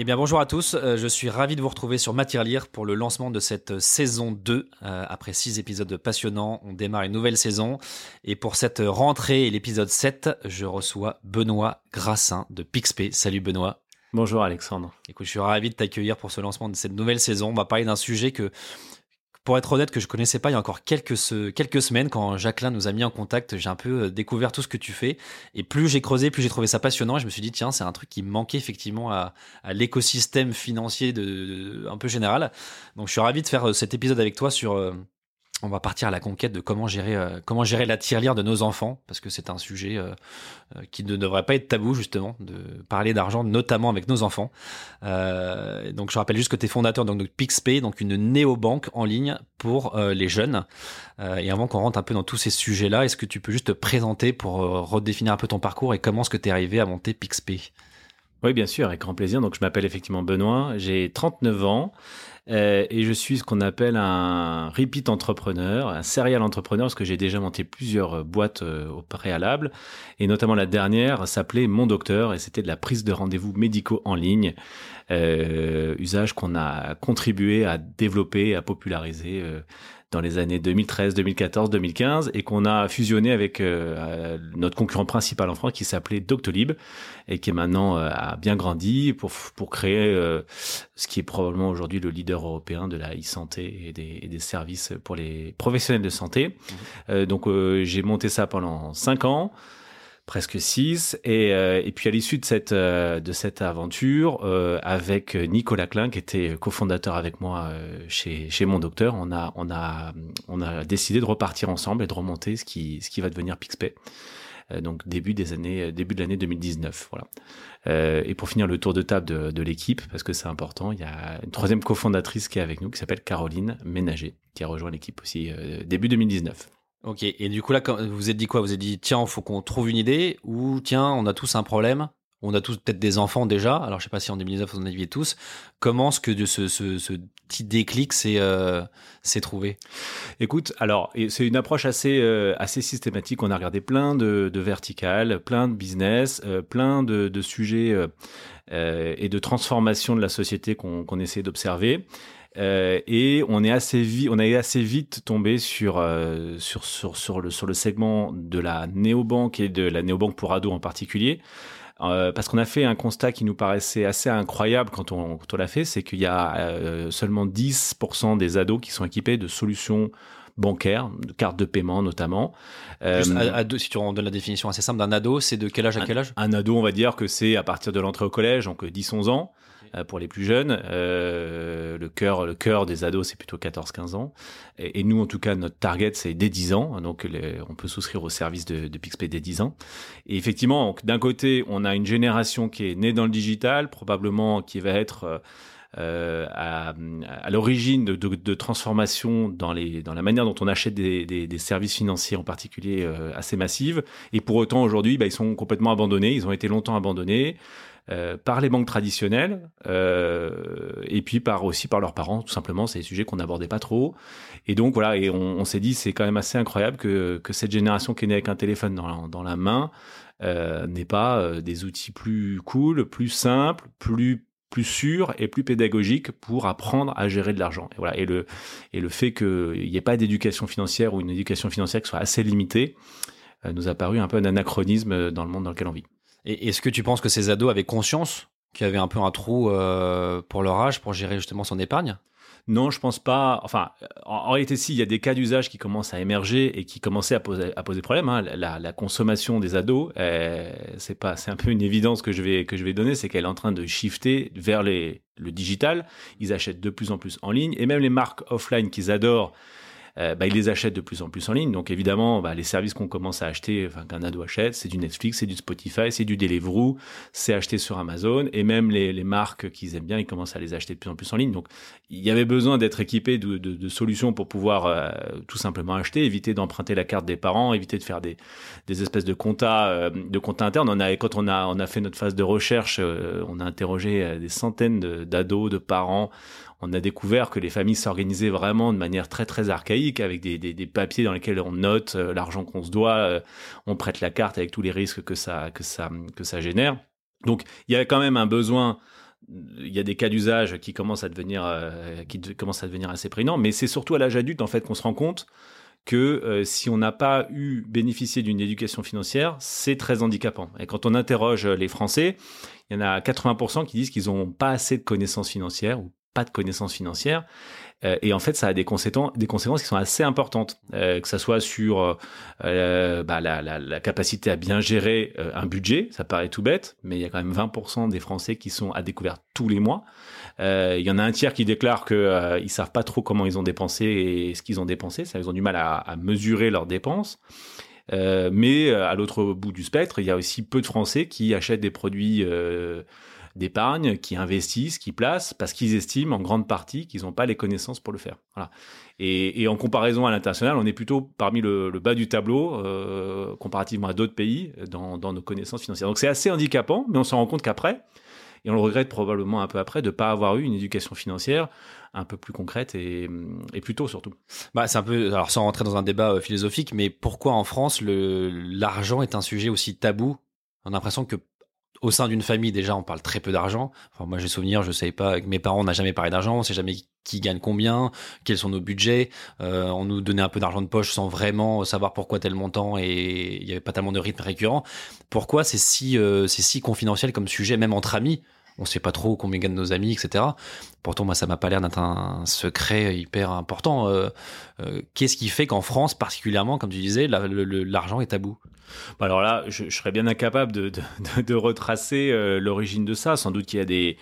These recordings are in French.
Eh bien bonjour à tous, euh, je suis ravi de vous retrouver sur Matière Lire pour le lancement de cette saison 2. Euh, après 6 épisodes passionnants, on démarre une nouvelle saison. Et pour cette rentrée et l'épisode 7, je reçois Benoît Grassin de Pixpay. Salut Benoît. Bonjour Alexandre. Écoute, je suis ravi de t'accueillir pour ce lancement de cette nouvelle saison. On va parler d'un sujet que, pour être honnête, que je connaissais pas il y a encore quelques, se- quelques semaines quand Jacqueline nous a mis en contact. J'ai un peu euh, découvert tout ce que tu fais. Et plus j'ai creusé, plus j'ai trouvé ça passionnant. Et je me suis dit, tiens, c'est un truc qui manquait effectivement à, l'écosystème financier un peu général. Donc je suis ravi de faire euh, cet épisode avec toi sur... on va partir à la conquête de comment gérer, euh, comment gérer la tirelire de nos enfants, parce que c'est un sujet euh, euh, qui ne devrait pas être tabou, justement, de parler d'argent, notamment avec nos enfants. Donc, je rappelle juste que tu es fondateur donc, de PixPay, donc une néobanque en ligne pour les jeunes. Et avant qu'on rentre un peu dans tous ces sujets-là, est-ce que tu peux juste te présenter pour redéfinir un peu ton parcours et comment est-ce que tu es arrivé à monter PixPay? Oui, bien sûr, avec grand plaisir. Donc, je m'appelle effectivement Benoît, j'ai 39 ans et je suis ce qu'on appelle un repeat entrepreneur, un serial entrepreneur, parce que j'ai déjà monté plusieurs euh, boîtes euh, au préalable, et notamment la dernière s'appelait Mon Docteur, et c'était de la prise de rendez-vous médicaux en ligne, euh, usage qu'on a contribué à développer, à populariser. euh, dans les années 2013, 2014, 2015 et qu'on a fusionné avec euh, euh, notre concurrent principal en France qui s'appelait Doctolib et qui est maintenant euh, a bien grandi pour pour créer euh, ce qui est probablement aujourd'hui le leader européen de la e-santé et des, et des services pour les professionnels de santé. Euh, donc euh, j'ai monté ça pendant cinq ans presque six. Et, euh, et puis à l'issue de cette euh, de cette aventure euh, avec Nicolas Klein qui était cofondateur avec moi euh, chez chez mon docteur on a on a on a décidé de repartir ensemble et de remonter ce qui ce qui va devenir Pixpay. Euh, donc début des années début de l'année 2019 voilà. Euh, et pour finir le tour de table de, de l'équipe parce que c'est important il y a une troisième cofondatrice qui est avec nous qui s'appelle Caroline Ménager qui a rejoint l'équipe aussi début 2019 Ok, et du coup là, vous vous êtes dit quoi? Vous vous êtes dit, tiens, faut qu'on trouve une idée, ou tiens, on a tous un problème, on a tous peut-être des enfants déjà, alors je sais pas si en 2019 vous en aviez tous, comment est-ce que ce, ce, ce petit déclic s'est euh, trouvé? Écoute, alors c'est une approche assez euh, assez systématique. On a regardé plein de, de verticales, plein de business, euh, plein de, de sujets euh, et de transformation de la société qu'on qu'on essaie d'observer. Euh, et on est assez vite, on est assez vite tombé sur euh, sur sur sur le sur le segment de la néobanque et de la néobanque pour ados en particulier. Euh, parce qu'on a fait un constat qui nous paraissait assez incroyable quand on, quand on l'a fait, c'est qu'il y a seulement 10% des ados qui sont équipés de solutions bancaires, de cartes de paiement notamment. Juste à- ado, Si tu en donnes la définition assez simple d'un ado, c'est de quel âge à quel âge? un ado, on va dire que c'est à partir de l'entrée au collège, donc 10-11 ans. Euh, Pour les plus jeunes, euh, le cœur, le cœur des ados, c'est plutôt 14-15 ans. Et, nous, en tout cas, notre target, c'est dès 10 ans. Donc, on peut souscrire au service de, Pixpay dès 10 ans. Et effectivement, d'un côté, on a une génération qui est née dans le digital, probablement qui va être euh, à, l'origine de, de, transformations dans, la manière dont on achète des, services financiers en particulier assez massives. Et pour autant, aujourd'hui, bah, ils sont complètement abandonnés. Ils ont été longtemps abandonnés. Euh, par les banques traditionnelles euh, et puis par aussi par leurs parents tout simplement c'est des sujets qu'on n'abordait pas trop et donc voilà et on, s'est dit c'est quand même assez incroyable que, que cette génération qui est née avec un téléphone dans la, main euh, n'ait pas des outils plus cool plus simples plus plus sûrs et plus pédagogiques pour apprendre à gérer de l'argent. Et voilà. Et le, et le fait qu'il n'y ait pas d'éducation financière ou une éducation financière qui soit assez limitée, euh, nous a paru un peu un anachronisme dans le monde dans lequel on vit. Et est-ce que tu penses que ces ados avaient conscience qu'il y avait un peu un trou euh, pour leur âge pour gérer justement son épargne? Non, je pense pas. Enfin, en, en réalité, si, il y a des cas d'usage qui commencent à émerger et qui commençaient à poser, à poser problème. Hein. La, consommation des ados, euh, c'est pas, c'est un peu une évidence que je vais que je vais donner, c'est qu'elle est en train de shifter vers le digital. Ils achètent de plus en plus en ligne et même les marques offline qu'ils adorent euh, bah, ils les achètent de plus en plus en ligne. Donc évidemment, bah, les services qu'on commence à acheter, qu'un ado achète, c'est du Netflix, c'est du Spotify, c'est du Deliveroo, c'est acheté sur Amazon, et même les, marques qu'ils aiment bien, ils commencent à les acheter de plus en plus en ligne. Donc il y avait besoin d'être équipé de, solutions pour pouvoir euh, tout simplement acheter, éviter d'emprunter la carte des parents, éviter de faire des, espèces de comptas euh, de internes. On a, quand on a, fait notre phase de recherche, euh, on a interrogé euh, des centaines d'ados, de parents on a découvert que les familles s'organisaient vraiment de manière très très archaïque avec des, des, papiers dans lesquels on note euh, l'argent qu'on se doit, euh, on prête la carte avec tous les risques que ça que ça que ça génère. Donc il y a quand même un besoin il y a des cas d'usage qui commencent à devenir euh, qui à devenir assez prégnants, mais c'est surtout à l'âge adulte en fait qu'on se rend compte que si on n'a pas eu bénéficié d'une éducation financière, c'est très handicapant. Et quand on interroge les Français, il y en a 80% qui disent qu'ils n'ont pas assez de connaissances financières ou de connaissances financières. Euh, et en fait, ça a des conséquences, qui sont assez importantes, euh, que ça soit sur euh, bah, la, capacité à bien gérer un budget. Ça paraît tout bête, mais il y a quand même 20% des Français qui sont à découvert tous les mois. Il y en a un tiers qui déclare que euh, ils savent pas trop comment ils ont dépensé et ce qu'ils ont dépensé. Ça, ils ont du mal à, mesurer leurs dépenses. Mais à l'autre bout du spectre, il y a aussi peu de Français qui achètent des produits d'épargne, qui investissent, qui placent, parce qu'ils estiment en grande partie qu'ils n'ont pas les connaissances pour le faire. Et, en comparaison à l'international, on est plutôt parmi le, bas du tableau, euh, comparativement à d'autres pays, dans, dans, nos connaissances financières. Donc c'est assez handicapant, mais on s'en rend compte qu'après, et on le regrette probablement un peu après, de ne pas avoir eu une éducation financière un peu plus concrète et, et plus tôt surtout. Bah, c'est un peu, alors sans rentrer dans un débat euh, philosophique, mais pourquoi en France l'argent est un sujet aussi tabou? On a l'impression que au sein d'une famille, déjà, on parle très peu d'argent. Enfin, moi, j'ai souvenir, je sais pas, avec mes parents, on jamais parlé d'argent, on sait jamais qui gagne combien, quels sont nos budgets. Euh, on nous donnait un peu d'argent de poche sans vraiment savoir pourquoi tel montant et il y avait pas tellement de rythme récurrent. Pourquoi c'est si, euh, c'est si confidentiel comme sujet, même entre amis? On sait pas trop combien gagnent nos amis, etc. Pourtant, moi, ça m'a pas l'air d'être un secret hyper important. Euh, euh, Qu'est-ce qui fait qu'en France, particulièrement, comme tu disais, l'argent est tabou bah, alors là, je, serais bien incapable de retracer euh, l'origine de ça. Sans doute qu'il y a des,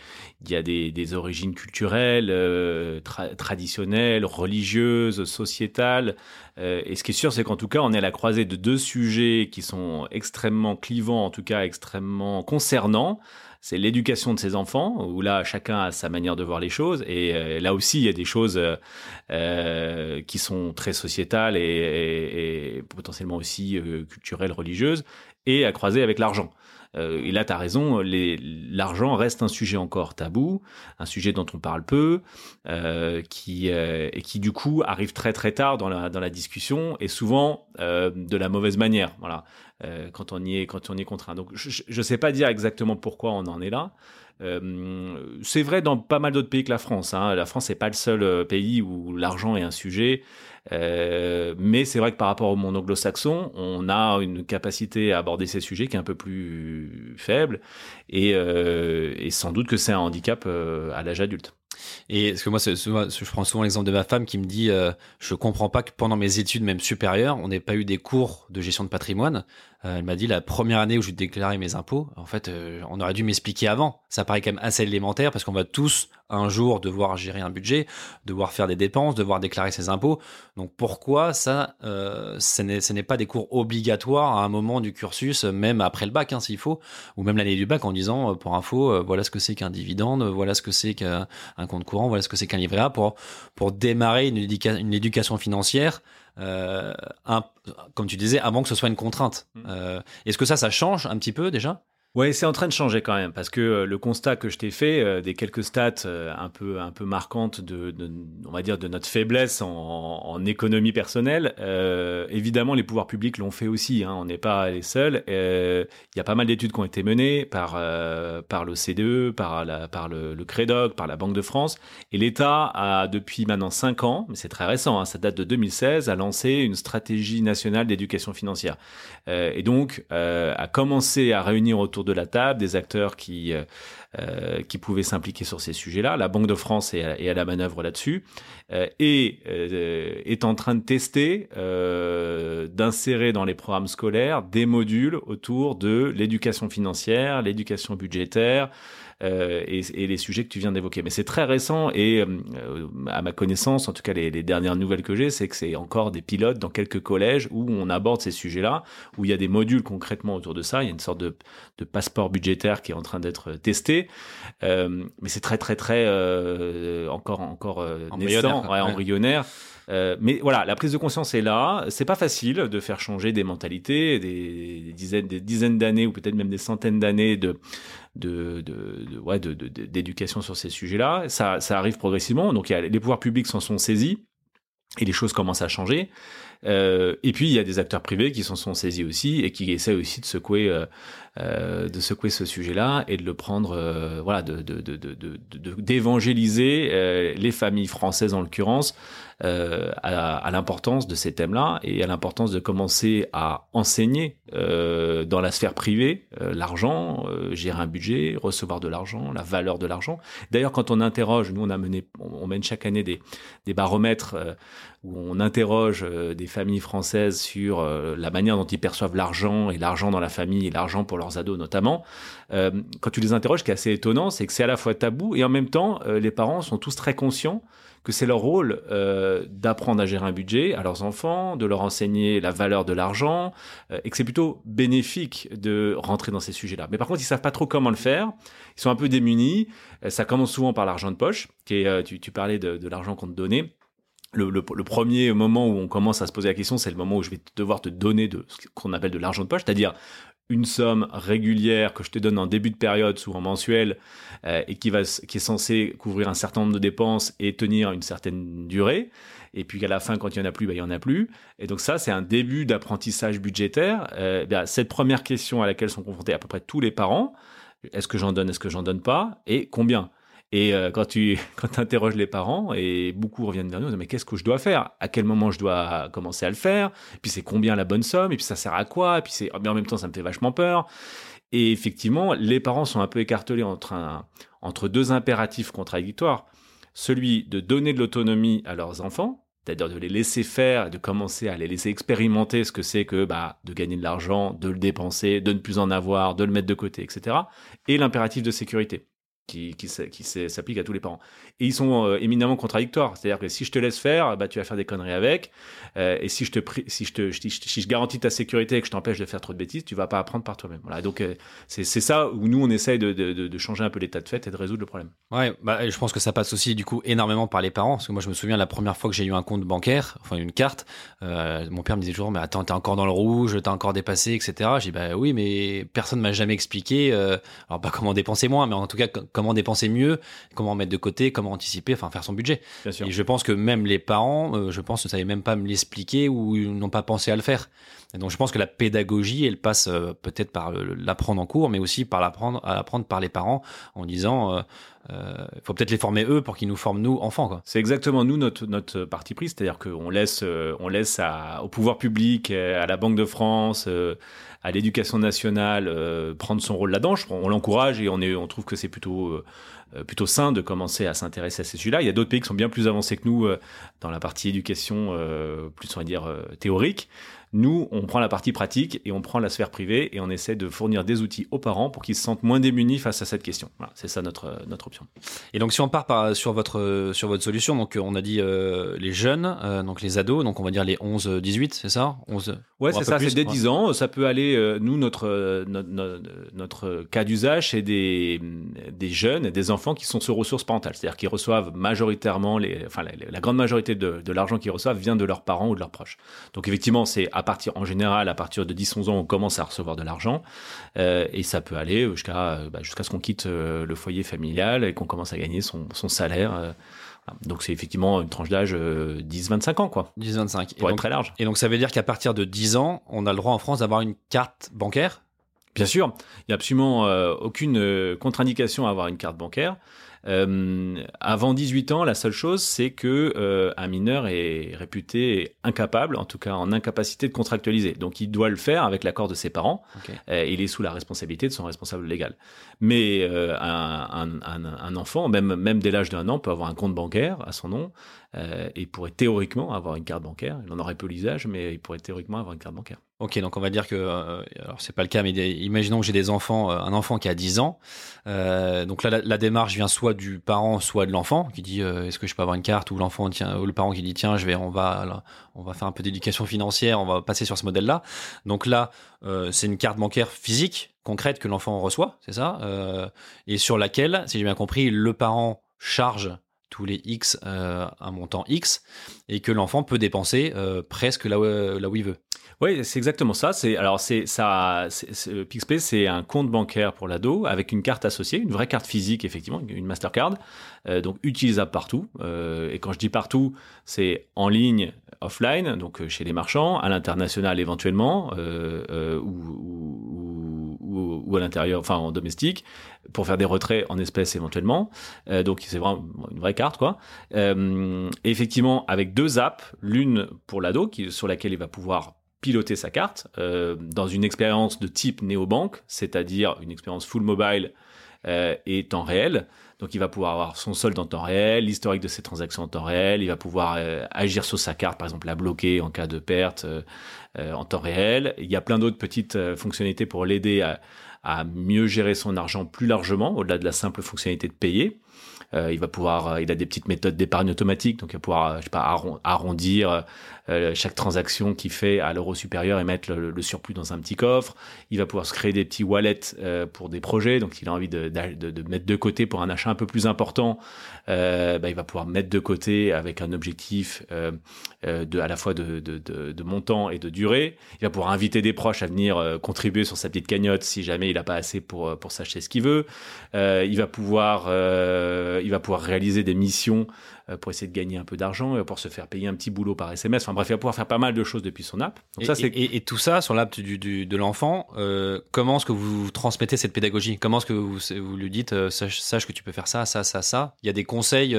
il y a des, origines culturelles, euh, tra traditionnelles, religieuses, sociétales. Euh, et ce qui est sûr, c'est qu'en tout cas, on est à la croisée de deux sujets qui sont extrêmement clivants, en tout cas extrêmement concernants c'est l'éducation de ses enfants, où là, chacun a sa manière de voir les choses. Et euh, là aussi, il y a des choses qui sont très sociétales et, et, potentiellement aussi culturelles, religieuses, et à croiser avec l'argent. Euh, et là, tu as raison, l'argent reste un sujet encore tabou, un sujet dont on parle peu, euh, qui, euh, et qui du coup arrive très très tard dans la, dans la discussion et souvent de la mauvaise manière. Voilà, quand on y est quand on y est contraint. Donc je ne sais pas dire exactement pourquoi on en est là. C'est vrai dans pas mal d'autres pays que la France. Hein. La France n'est pas le seul pays où l'argent est un sujet. Euh, mais c'est vrai que par rapport au monde anglo-saxon, on a une capacité à aborder ces sujets qui est un peu plus faible, et, euh, sans doute que c'est un handicap euh, à l'âge adulte. Et parce que moi, je prends souvent l'exemple de ma femme qui me dit, je comprends pas que pendant mes études, même supérieures, on n'ait pas eu des cours de gestion de patrimoine. Euh, elle m'a dit la première année où je déclarais mes impôts, en fait, euh, on aurait dû m'expliquer avant. Ça paraît quand même assez élémentaire parce qu'on va tous un jour devoir gérer un budget, devoir faire des dépenses, devoir déclarer ses impôts. Donc pourquoi ça, euh, ce n'est pas des cours obligatoires à un moment du cursus, même après le bac hein, s'il faut, ou même l'année du bac en disant, pour info, voilà ce que c'est qu'un dividende, voilà ce que c'est qu'un compte courant, voilà ce que c'est qu'un livret A pour démarrer une, éducation financière un, comme tu disais, avant que ce soit une contrainte. Mm. Euh, Est-ce que ça, ça change un petit peu déjà? Ouais, c'est en train de changer quand même parce que euh, le constat que je t'ai fait, euh, des quelques stats euh, un peu un peu marquantes de, on va dire de notre faiblesse en, économie personnelle. évidemment, les pouvoirs publics l'ont fait aussi. Hein, on n'est pas les seuls. Il y a pas mal d'études qui ont été menées par par l'OCDE, par le, le, par la Banque de France, et l'État a depuis maintenant cinq ans, mais c'est très récent, hein, ça date de 2016, a lancé une stratégie nationale d'éducation financière et donc a commencé à réunir autour de la table, des acteurs qui, euh, euh, qui pouvaient s'impliquer sur ces sujets-là. La Banque de France est à, la manœuvre là-dessus euh, et est en train de tester, d'insérer dans les programmes scolaires des modules autour de l'éducation financière, l'éducation budgétaire, euh, et, et, les sujets que tu viens d'évoquer. Mais c'est très récent et euh, à ma connaissance, en tout cas les, les dernières nouvelles que j'ai, c'est que c'est encore des pilotes dans quelques collèges où on aborde ces sujets-là, où il y a des modules concrètement autour de ça. Il y a une sorte de, de passeport budgétaire qui est en train d'être testé, euh, mais c'est très très très euh, encore encore euh, naissant, ouais, embryonnaire. Euh, mais voilà, la prise de conscience est là. C'est pas facile de faire changer des mentalités, des, dizaines, des dizaines d'années ou peut-être même des centaines d'années de de, de, ouais, d'éducation sur ces sujets-là. Ça, ça arrive progressivement. Donc, les pouvoirs publics s'en sont saisis et les choses commencent à changer. Euh, et puis il y a des acteurs privés qui s'en sont saisis aussi et qui essaient aussi de secouer, euh, euh, de secouer ce sujet-là et de le prendre, euh, voilà, de, d'évangéliser euh, les familles françaises en l'occurrence à, l'importance de ces thèmes-là et à l'importance de commencer à enseigner dans la sphère privée l'argent, gérer un budget, recevoir de l'argent, la valeur de l'argent. D'ailleurs, quand on interroge, nous on a mené, on, mène chaque année des, des baromètres où on interroge des familles françaises sur la manière dont ils perçoivent l'argent et l'argent dans la famille et l'argent pour leurs ados notamment. quand tu les interroges, qui est assez étonnant, c'est que c'est à la fois tabou et en même temps, les parents sont tous très conscients que c'est leur rôle euh, d'apprendre à gérer un budget à leurs enfants, de leur enseigner la valeur de l'argent, euh, et que c'est plutôt bénéfique de rentrer dans ces sujets-là. Mais par contre, ils savent pas trop comment le faire. Ils sont un peu démunis. Euh, ça commence souvent par l'argent de poche, qui est, tu, parlais de, l'argent qu'on te donnait. Le, le, le, premier moment où on commence à se poser la question, c'est le moment où je vais devoir te donner de ce qu'on appelle de l'argent de poche, c'est-à-dire une somme régulière que je te donne en début de période, souvent mensuelle, euh, et qui, va, qui est censée couvrir un certain nombre de dépenses et tenir une certaine durée. Et puis qu'à la fin, quand il n'y en a plus, bah, il n'y en a plus. Et donc ça, c'est un début d'apprentissage budgétaire. Euh, bah, cette première question à laquelle sont confrontés à peu près tous les parents, est-ce que j'en donne, est-ce que j'en donne pas, et combien? Et euh, quand tu quand interroges les parents, et beaucoup reviennent vers nous, mais qu'est-ce que je dois faire? À quel moment je dois commencer à le faire? Et Puis c'est combien la bonne somme? Et puis ça sert à quoi? Et puis c'est, en même temps, ça me fait vachement peur. Et effectivement, les parents sont un peu écartelés entre, entre deux impératifs contradictoires. Celui de donner de l'autonomie à leurs enfants, c'est-à-dire de les laisser faire de commencer à les laisser expérimenter ce que c'est que bah, de gagner de l'argent, de le dépenser, de ne plus en avoir, de le mettre de côté, etc. Et l'impératif de sécurité qui, qui, qui s'applique à tous les parents. Et ils sont euh, éminemment contradictoires. C'est-à-dire que si je te laisse faire, bah, tu vas faire des conneries avec. Euh, et si je, te, si, je te, si, je, garantis ta sécurité et que je t'empêche de faire trop de bêtises, tu vas pas apprendre par toi-même. Voilà. Donc, euh, c'est ça où nous, on essaye de, de, de, changer un peu l'état de fait et de résoudre le problème. Ouais, bah, je pense que ça passe aussi, du coup, énormément par les parents. Parce que moi, je me souviens la première fois que j'ai eu un compte bancaire, enfin, une carte, mon père me disait toujours, mais attends, t'es encore dans le rouge, t'as encore dépassé, etc. J'ai dit, bah oui, mais personne m'a jamais expliqué, alors pas comment dépenser moins, mais en tout cas, comment dépenser mieux, comment mettre de côté, comment anticiper, enfin faire son budget. Et je pense que même les parents, euh, je pense, ne savaient même pas me l'expliquer ou n'ont pas pensé à le faire. Et donc je pense que la pédagogie, elle passe euh, peut-être par l'apprendre en cours, mais aussi par l'apprendre à apprendre par les parents en disant. il euh, faut peut-être les former eux pour qu'ils nous forment nous enfants. C'est exactement nous notre notre parti pris, c'est-à-dire qu'on laisse on laisse à, au pouvoir public, à la Banque de France, à l'éducation nationale prendre son rôle là-dedans. On l'encourage et on est on trouve que c'est plutôt euh, plutôt sain de commencer à s'intéresser à ces sujets-là. Il y a d'autres pays qui sont bien plus avancés que nous euh, dans la partie éducation euh, plus on va dire théorique. Nous, on prend la partie pratique et on prend la sphère privée et on essaie de fournir des outils aux parents pour qu'ils se sentent moins démunis face à cette question. Voilà, c'est ça notre, notre option. Et donc si on part par, sur, votre, sur votre solution, donc on a dit euh, les jeunes, euh, donc les ados, donc on va dire les 11-18, c'est ça? 11, Ouais, c'est ça, c'est dès ouais. 10 ans. Ça peut aller, euh, nous, notre, euh, notre, notre, notre cas d'usage, c'est des, des jeunes et des enfants qui sont sur ressources parentales. C'est-à-dire qu'ils reçoivent majoritairement, les, enfin, la, la grande majorité de, de l'argent qu'ils reçoivent vient de leurs parents ou de leurs proches. Donc, effectivement, c'est à partir, en général, à partir de 10-11 ans, on commence à recevoir de l'argent. Euh, et ça peut aller jusqu'à euh, bah, jusqu'à ce qu'on quitte euh, le foyer familial et qu'on commence à gagner son, son salaire. donc, c'est effectivement une tranche d'âge euh, 10-25 ans, quoi, 10-25. Et pour être donc, très large. et donc ça veut dire qu'à partir de 10 ans, on a le droit en France d'avoir une carte bancaire? Bien sûr, il n'y a absolument euh, aucune contre-indication à avoir une carte bancaire. Euh, avant 18 ans, la seule chose, c'est que euh, un mineur est réputé incapable, en tout cas en incapacité de contractualiser. Donc, il doit le faire avec l'accord de ses parents. Euh, il est sous la responsabilité de son responsable légal. Mais euh, un, un- un- un enfant, même, même dès l'âge d'un an, peut avoir un compte bancaire à son nom euh, et pourrait théoriquement avoir une carte bancaire. Il en aurait peu l'usage, mais il pourrait théoriquement avoir une carte bancaire. Ok, donc on va dire que, euh, alors c'est pas le cas, mais imaginons que j'ai des enfants, euh, un enfant qui a 10 ans. Euh, donc là, la, démarche vient soit du parent, soit de l'enfant qui dit est-ce que je peux avoir une carte, ou l'enfant ou le parent qui dit tiens, je vais, on va, on va faire un peu d'éducation financière, on va passer sur ce modèle-là. Donc là, c'est une carte bancaire physique, concrète que l'enfant reçoit, c'est ça, et sur laquelle, si j'ai bien compris, le parent charge tous les X un montant X et que l'enfant peut dépenser presque là où il veut. Oui, c'est exactement ça. C'est alors c'est ça. c'est- PixPay, c'est un compte bancaire pour l'ado avec une carte associée, une vraie carte physique effectivement, une Mastercard, euh, donc utilisable partout. Euh, et quand je dis partout, c'est en ligne, offline, donc euh, chez les marchands, à l'international éventuellement, euh, euh, ou, à l'intérieur, enfin en domestique, pour faire des retraits en espèces éventuellement. Euh, donc c'est vraiment une vraie carte quoi. Euh, effectivement, avec deux apps, l'une pour l'ado qui sur laquelle il va pouvoir piloter sa carte euh, dans une expérience de type néobanque, c'est-à-dire une expérience full mobile euh, et temps réel. Donc il va pouvoir avoir son solde en temps réel, l'historique de ses transactions en temps réel, il va pouvoir euh, agir sur sa carte, par exemple la bloquer en cas de perte en temps réel. Il y a plein d'autres petites euh, fonctionnalités pour l'aider à, à mieux gérer son argent plus largement, au-delà de la simple fonctionnalité de payer. Euh, il va pouvoir, euh, il a des petites méthodes d'épargne automatique, donc il va pouvoir, euh, arrondir euh, chaque transaction qu'il fait à l'euro supérieur et mettre le, surplus dans un petit coffre. Il va pouvoir se créer des petits wallets euh, pour des projets, donc s'il a envie de, de, mettre de côté pour un achat un peu plus important, euh, bah, il va pouvoir mettre de côté avec un objectif euh, euh, de, à la fois de, de montant et de durée. Il va pouvoir inviter des proches à venir euh, contribuer sur sa petite cagnotte si jamais il n'a pas assez pour, euh, pour s'acheter ce qu'il veut. Euh, il va pouvoir, il va pouvoir réaliser des missions pour essayer de gagner un peu d'argent, il va pouvoir se faire payer un petit boulot par SMS. Enfin bref, il va pouvoir faire pas mal de choses depuis son app. Donc Et, ça, c'est et- et- et tout ça sur l'app du, du- de l'enfant, comment est-ce que vous transmettez cette pédagogie? Comment est-ce que vous, vous lui dites sache, sache que tu peux faire ça, ça, ça, ça? Il y a des conseils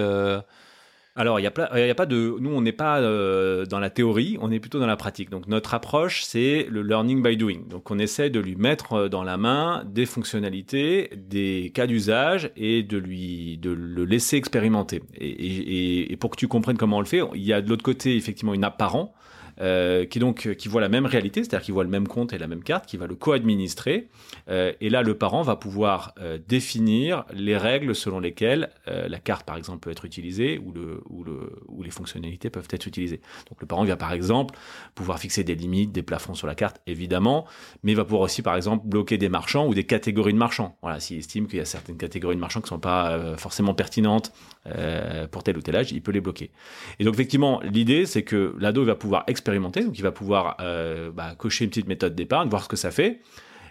Alors, il n'y a, y a pas de. Nous, on n'est pas euh, dans la théorie, on est plutôt dans la pratique. Donc, notre approche, c'est le learning by doing. Donc, on essaie de lui mettre euh, dans la main des fonctionnalités, des cas d'usage et de lui de le laisser expérimenter. Et, et- et pour que tu comprennes comment on le fait, il y a de l'autre côté effectivement une app parent. Euh, qui donc qui voit la même réalité, c'est-à-dire qui voit le même compte et la même carte, qui va le co-administrer. Euh, et là, le parent va pouvoir euh, définir les règles selon lesquelles euh, la carte, par exemple, peut être utilisée ou, le, ou, le, ou les fonctionnalités peuvent être utilisées. Donc, le parent va, par exemple, pouvoir fixer des limites, des plafonds sur la carte, évidemment, mais il va pouvoir aussi, par exemple, bloquer des marchands ou des catégories de marchands. Voilà, s'il estime qu'il y a certaines catégories de marchands qui ne sont pas euh, forcément pertinentes euh, pour tel ou tel âge, il peut les bloquer. Et donc, effectivement, l'idée, c'est que l'ado va pouvoir expérimenter, donc il va pouvoir euh, bah, cocher une petite méthode d'épargne, voir ce que ça fait.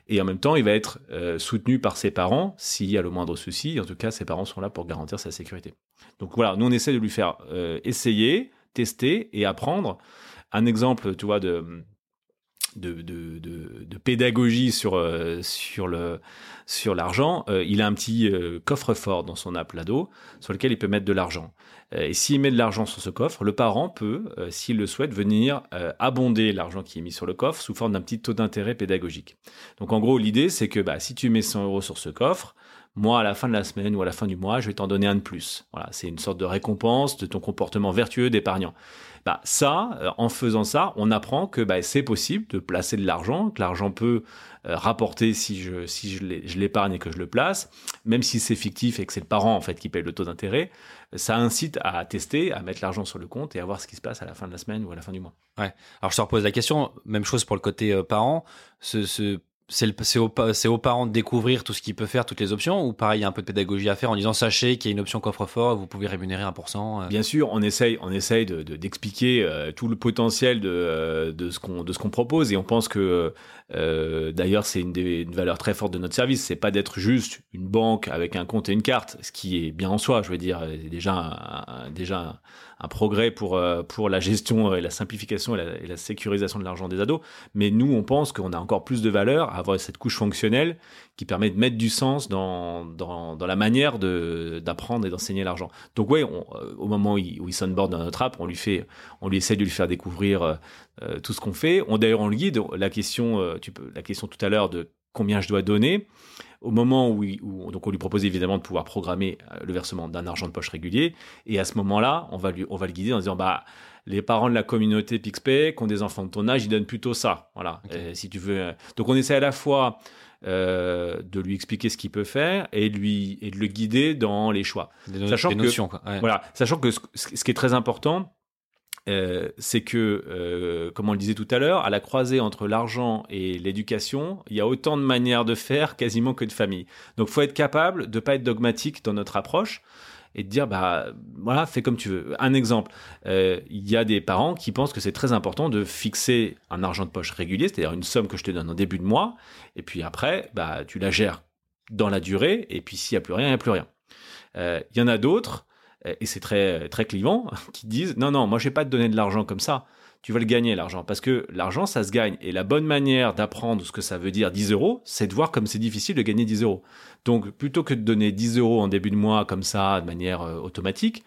Et en même temps, il va être euh, soutenu par ses parents s'il y a le moindre souci. En tout cas, ses parents sont là pour garantir sa sécurité. Donc voilà, nous on essaie de lui faire essayer, tester et apprendre. Un exemple, tu vois, de de, pédagogie sur euh, l'argent, euh, il a un petit euh, coffre-fort dans son app Lado sur lequel il peut mettre de l'argent. Et s'il met de l'argent sur ce coffre, le parent peut, s'il le souhaite, venir abonder l'argent qui est mis sur le coffre sous forme d'un petit taux d'intérêt pédagogique. Donc en gros, l'idée c'est que bah, si tu mets 100 euros sur ce coffre, moi, à la fin de la semaine ou à la fin du mois, je vais t'en donner un de plus. Voilà, c'est une sorte de récompense de ton comportement vertueux d'épargnant. Bah, ça, euh, en faisant ça, on apprend que bah, c'est possible de placer de l'argent, que l'argent peut euh, rapporter si je, si je l'épargne et que je le place, même si c'est fictif et que c'est le parent en fait qui paye le taux d'intérêt, ça incite à tester, à mettre l'argent sur le compte et à voir ce qui se passe à la fin de la semaine ou à la fin du mois. Ouais. Alors je te repose la question, même chose pour le côté euh, parent, ce, c'est aux, parents de découvrir tout ce qu'il peut faire, toutes les options, ou pareil, il y a un peu de pédagogie à faire en disant sachez qu'il y a une option coffre-fort, vous pouvez rémunérer 1%. Euh. Bien sûr, on essaye, on essaye d'expliquer de, euh, tout le potentiel de, euh, de ce qu'on propose et on pense que d'ailleurs c'est une, une valeur très forte de notre service, c'est pas d'être juste une banque avec un compte et une carte, ce qui est bien en soi, je veux dire, déjà, déjà un progrès pour, euh, pour la gestion et la simplification et la, sécurisation de l'argent des ados. Mais nous, on pense qu'on a encore plus de valeur à avoir cette couche fonctionnelle qui permet de mettre du sens dans, dans, la manière d'apprendre et d'enseigner l'argent. Donc on, euh, au moment où il, où il sonboard dans notre app, on lui fait, on lui essaie de lui faire découvrir euh, tout ce qu'on fait. D'ailleurs on le guide. La question, tu peux, la question tout à l'heure de combien je dois donner au moment où, donc on lui propose évidemment de pouvoir programmer euh, le versement d'un argent de poche régulier. Et à ce moment-là on va lui on va le guider en disant bah les parents de la communauté PixPay qui ont des enfants de ton âge ils donnent plutôt ça. Voilà. Si tu veux euh, donc on essaie à la fois euh, de lui expliquer ce qu'il peut faire et lui et de le guider dans les choix. Sachant que voilà. Sachant que ce qui est très important euh, c'est que, euh, comme on le disait tout à l'heure, à la croisée entre l'argent et l'éducation, il y a autant de manières de faire quasiment que de familles. Donc, faut être capable de pas être dogmatique dans notre approche et de dire, bah voilà, fais comme tu veux. Un exemple, euh, il y a des parents qui pensent que c'est très important de fixer un argent de poche régulier, c'est-à-dire une somme que je te donne en début de mois, et puis après, bah tu la gères dans la durée, et puis s'il n'y a plus rien, il n'y a plus rien. Il y en a d'autres et c'est très, très clivant, qui disent non, non, moi je vais pas te donner de l'argent comme ça. Tu vas le gagner, l'argent. Parce que l'argent, ça se gagne. Et la bonne manière d'apprendre ce que ça veut dire 10 euros, c'est de voir comme c'est difficile de gagner 10 euros. Donc, plutôt que de donner 10 euros en début de mois comme ça, de manière euh, automatique,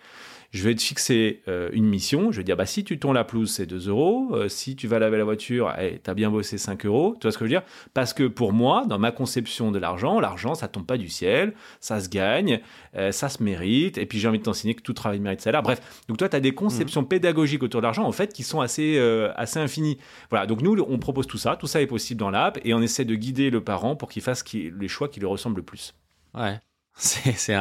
je vais te fixer euh, une mission. Je vais dire, bah, si tu tournes la pelouse, c'est 2 euros. Euh, si tu vas laver la voiture, hey, tu as bien bossé 5 euros. Tu vois ce que je veux dire? Parce que pour moi, dans ma conception de l'argent, l'argent, ça tombe pas du ciel, ça se gagne, euh, ça se mérite. Et puis j'ai envie de t'enseigner que tout travail mérite salaire. Bref, donc toi, tu as des conceptions mmh. pédagogiques autour de l'argent, en fait, qui sont assez, assez infinies. Voilà, donc nous, on propose tout ça. Tout ça est possible dans l'app et on essaie de guider le parent pour qu'il fasse les choix qui lui ressemblent le plus. Ouais. C'est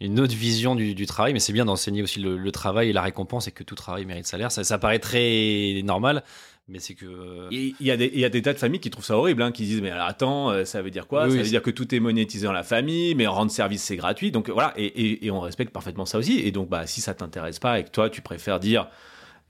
une autre vision du, travail, mais c'est bien d'enseigner aussi le, travail et la récompense et que tout travail mérite salaire. Ça, paraît très normal, mais c'est que. Euh, il y, a des, y a des tas de familles qui trouvent ça horrible, hein, qui disent Mais attends, euh, ça veut dire quoi? Ça veut dire que tout est monétisé dans la famille, mais rendre service c'est gratuit. Donc voilà, et, et, on respecte parfaitement ça aussi. Et donc, bah, si ça t'intéresse pas et que toi tu préfères dire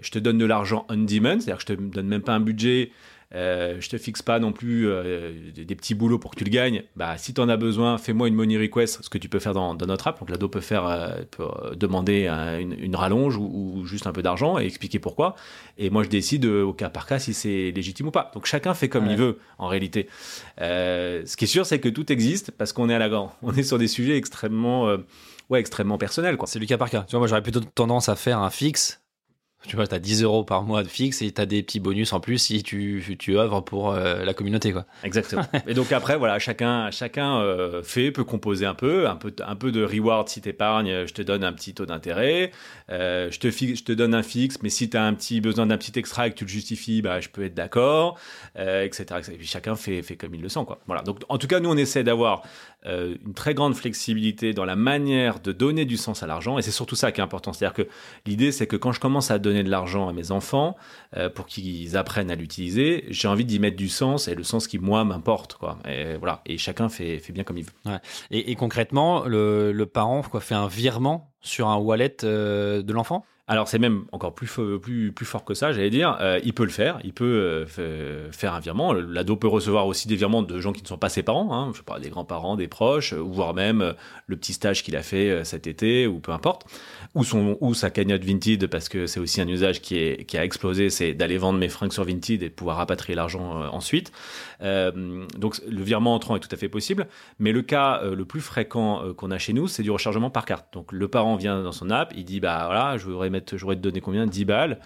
Je te donne de l'argent on demand, c'est-à-dire que je te donne même pas un budget euh, je te fixe pas non plus euh, des, petits boulots pour que tu le gagnes. Bah, si tu en as besoin, fais-moi une money request, ce que tu peux faire dans, notre app. Donc l'ado peut faire, euh, peut demander une, rallonge ou, juste un peu d'argent et expliquer pourquoi. Et moi, je décide au cas par cas si c'est légitime ou pas. Donc chacun fait comme il veut en réalité. ce qui est sûr, c'est que tout existe parce qu'on est à la grande. On est sur des sujets extrêmement ouais, extrêmement personnels C'est du cas par cas. Tu vois, moi, j'aurais plutôt tendance à faire un fixe tu vois, tu as 10 euros par mois de fixe et tu as des petits bonus en plus si tu, tu œuvres pour euh, la communauté. Quoi. Exactement. et donc après, voilà, chacun, chacun euh, fait, peut composer un peu, un peu, un peu de reward si tu épargnes, je te donne un petit taux d'intérêt, euh, je, te je te donne un fixe, mais si tu as un petit besoin d'un petit extra et que tu le justifies, bah, je peux être d'accord, etc., etc., Et puis chacun fait, fait comme il le sent. Quoi. Voilà. Donc en tout cas, nous, on essaie d'avoir une très grande flexibilité dans la manière de donner du sens à l'argent et c'est surtout ça qui est important. C'est-à-dire que l'idée, c'est que quand je commence à donner de l'argent à mes enfants euh, pour qu'ils apprennent à l'utiliser, j'ai envie d'y mettre du sens et le sens qui moi m'importe quoi. Et voilà. Et chacun fait, fait bien comme il veut. Et, concrètement, le, le, parent quoi, fait un virement sur un wallet euh, de l'enfant? Alors c'est même encore plus, plus, plus fort que ça, j'allais dire. Euh, il peut le faire, il peut euh, faire un virement. L'ado peut recevoir aussi des virements de gens qui ne sont pas ses parents, hein, je pas, des grands-parents, des proches, ou voire même euh, le petit stage qu'il a fait cet été, ou peu importe. Ou, son, ou sa cagnotte Vinted, parce que c'est aussi un usage qui, est, qui a explosé, c'est d'aller vendre mes fringues sur Vinted et de pouvoir rapatrier l'argent ensuite. donc le virement entrant est tout à fait possible. Mais le cas le plus fréquent qu'on a chez nous, c'est du rechargement par carte. Donc le parent vient dans son app, il dit, bah voilà, je voudrais mettre je voudrais te donner combien? 10 balles.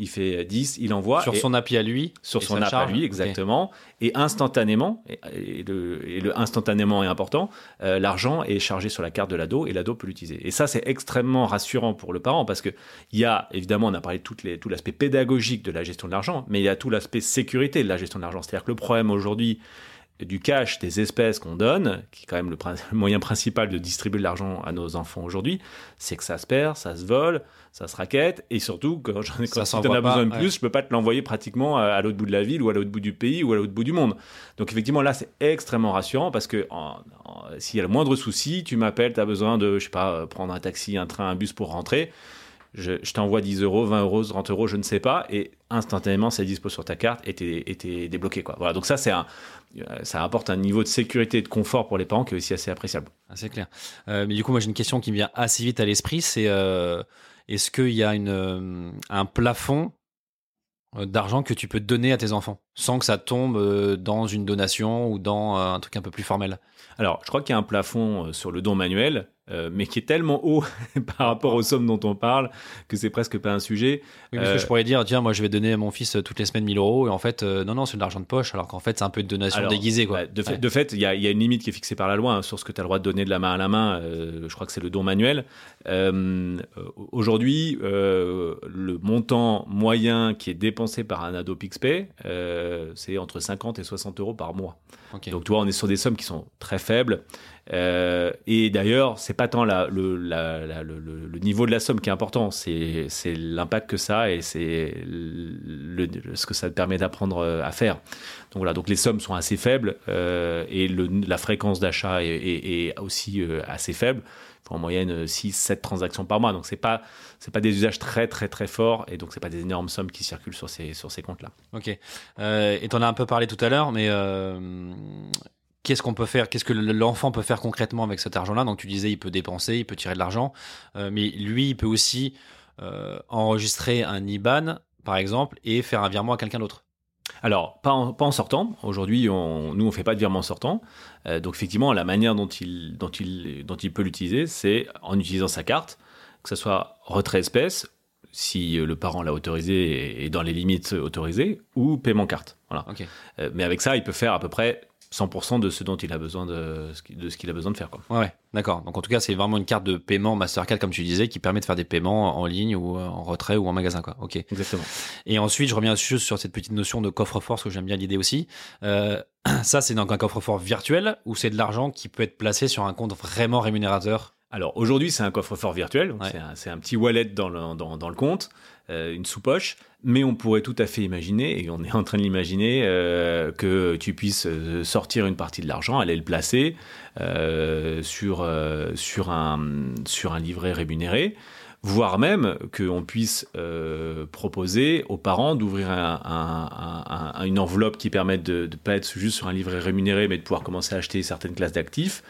il fait 10, il envoie. Sur et- son appli à lui sur son ça app à lui, exactement. Et instantanément, et, et le, et le instantanément est important, euh, l'argent est chargé sur la carte de l'ado et l'ado peut l'utiliser. Et ça, c'est extrêmement rassurant pour le parent parce que il y a, évidemment, on a parlé de toutes les, tout l'aspect pédagogique de la gestion de l'argent, mais il y a tout l'aspect sécurité de la gestion de l'argent. C'est-à-dire que le problème aujourd'hui, du cash, des espèces qu'on donne, qui est quand même le, moyen principal de distribuer de l'argent à nos enfants aujourd'hui, c'est que ça se perd, ça se vole, ça se raquette, et surtout, quand, Ça quand si s'envoie t'en as besoin de ouais. plus, je peux pas te l'envoyer pratiquement à, à l'autre bout de la ville, ou à l'autre bout du pays, ou à l'autre bout du monde. Donc effectivement, là, c'est extrêmement rassurant, parce que en- en- s'il y a le moindre souci, tu m'appelles, tu as besoin de, je sais pas, prendre un taxi, un train, un bus pour rentrer, je, je t'envoie 10 euros, 20 euros, 30 euros, je ne sais pas, et instantanément, c'est dispo sur ta carte et t'es débloqué. Quoi. Voilà, donc ça, c'est un, ça apporte un niveau de sécurité et de confort pour les parents qui est aussi assez appréciable. Ah, c'est clair. Euh, mais du coup, moi, j'ai une question qui me vient assez vite à l'esprit. C'est euh, est-ce qu'il y a une, euh, un plafond euh, d'argent que tu peux donner à tes enfants sans que ça tombe euh, dans une donation ou dans euh, un truc un peu plus formel? Alors, je crois qu'il y a un plafond euh, sur le don manuel, euh, mais qui est tellement haut par rapport aux sommes dont on parle que c'est presque pas un sujet. Oui, parce Euh, que je pourrais dire, tiens, moi, je vais donner à mon fils euh, toutes les semaines 1000 euros et en fait, euh, non, non, c'est de l'argent de poche, alors qu'en fait, c'est un peu une donation Alors, déguisée, quoi. bah, de, fait, Ouais. de fait, il y a, il y a une limite qui est fixée par la loi hein, sur ce que tu as le droit de donner de la main à la main. euh, je crois que c'est le don manuel. Euh, Aujourd'hui, euh, le montant moyen qui est dépensé par un ado PixPay, euh, c'est entre 50 et 60 euros par mois. Donc, tu vois, on est sur des sommes qui sont très faibles. Euh, et d'ailleurs, c'est pas tant le, niveau de la somme qui est important, c'est l'impact que ça a et c'est ce que ça te permet d'apprendre euh, à faire. Donc voilà, donc les sommes sont assez faibles euh, et la fréquence d'achat est, aussi assez faible. Il faut en moyenne 6-7 transactions par mois. Donc c'est pas pas des usages très très très forts et donc c'est pas des énormes sommes qui circulent sur ces sur ces comptes là. Ok. Et t'en as un peu parlé tout à l'heure, mais qu'est-ce qu'on peut faire Qu'est-ce que l'enfant peut faire concrètement avec cet argent-là? Donc tu disais, il peut dépenser, il peut tirer de l'argent, euh, mais lui, il peut aussi euh, enregistrer un IBAN, par exemple, et faire un virement à quelqu'un d'autre. Alors, pas en, pas en sortant. Aujourd'hui, on, nous, on fait pas de virement sortant. Euh, donc, effectivement, la manière dont il, dont il, dont il peut l'utiliser, c'est en utilisant sa carte, que ce soit retrait espèce, si le parent l'a autorisé et dans les limites autorisées, ou paiement carte. Voilà. Ok. Euh, mais avec ça, il peut faire à peu près 100% de ce dont il a besoin de, ce qui- de ce qu'il a besoin de faire. Quoi. Ouais, ouais, d'accord. Donc en tout cas, c'est vraiment une carte de paiement Mastercard, comme tu disais, qui permet de faire des paiements en ligne ou euh, en retrait ou en magasin, quoi. Ok. Exactement. Et ensuite, je reviens juste sur cette petite notion de coffre-fort, parce que j'aime bien l'idée aussi. Euh, ça, c'est donc un coffre-fort virtuel ou c'est de l'argent qui peut être placé sur un compte vraiment rémunérateur? Alors aujourd'hui, c'est un coffre-fort virtuel, Ouais. c'est un, petit wallet dans le, dans, dans le compte, euh, une sous-poche, mais on pourrait tout à fait imaginer, et on est en train de l'imaginer, euh, que tu puisses euh, sortir une partie de l'argent, aller le placer sur, sur, un, sur un livret rémunéré, voire même qu'on puisse proposer aux parents d'ouvrir un- un- un- un- une enveloppe qui permette de ne pas être juste sur un livret rémunéré, mais de pouvoir commencer à acheter certaines classes d'actifs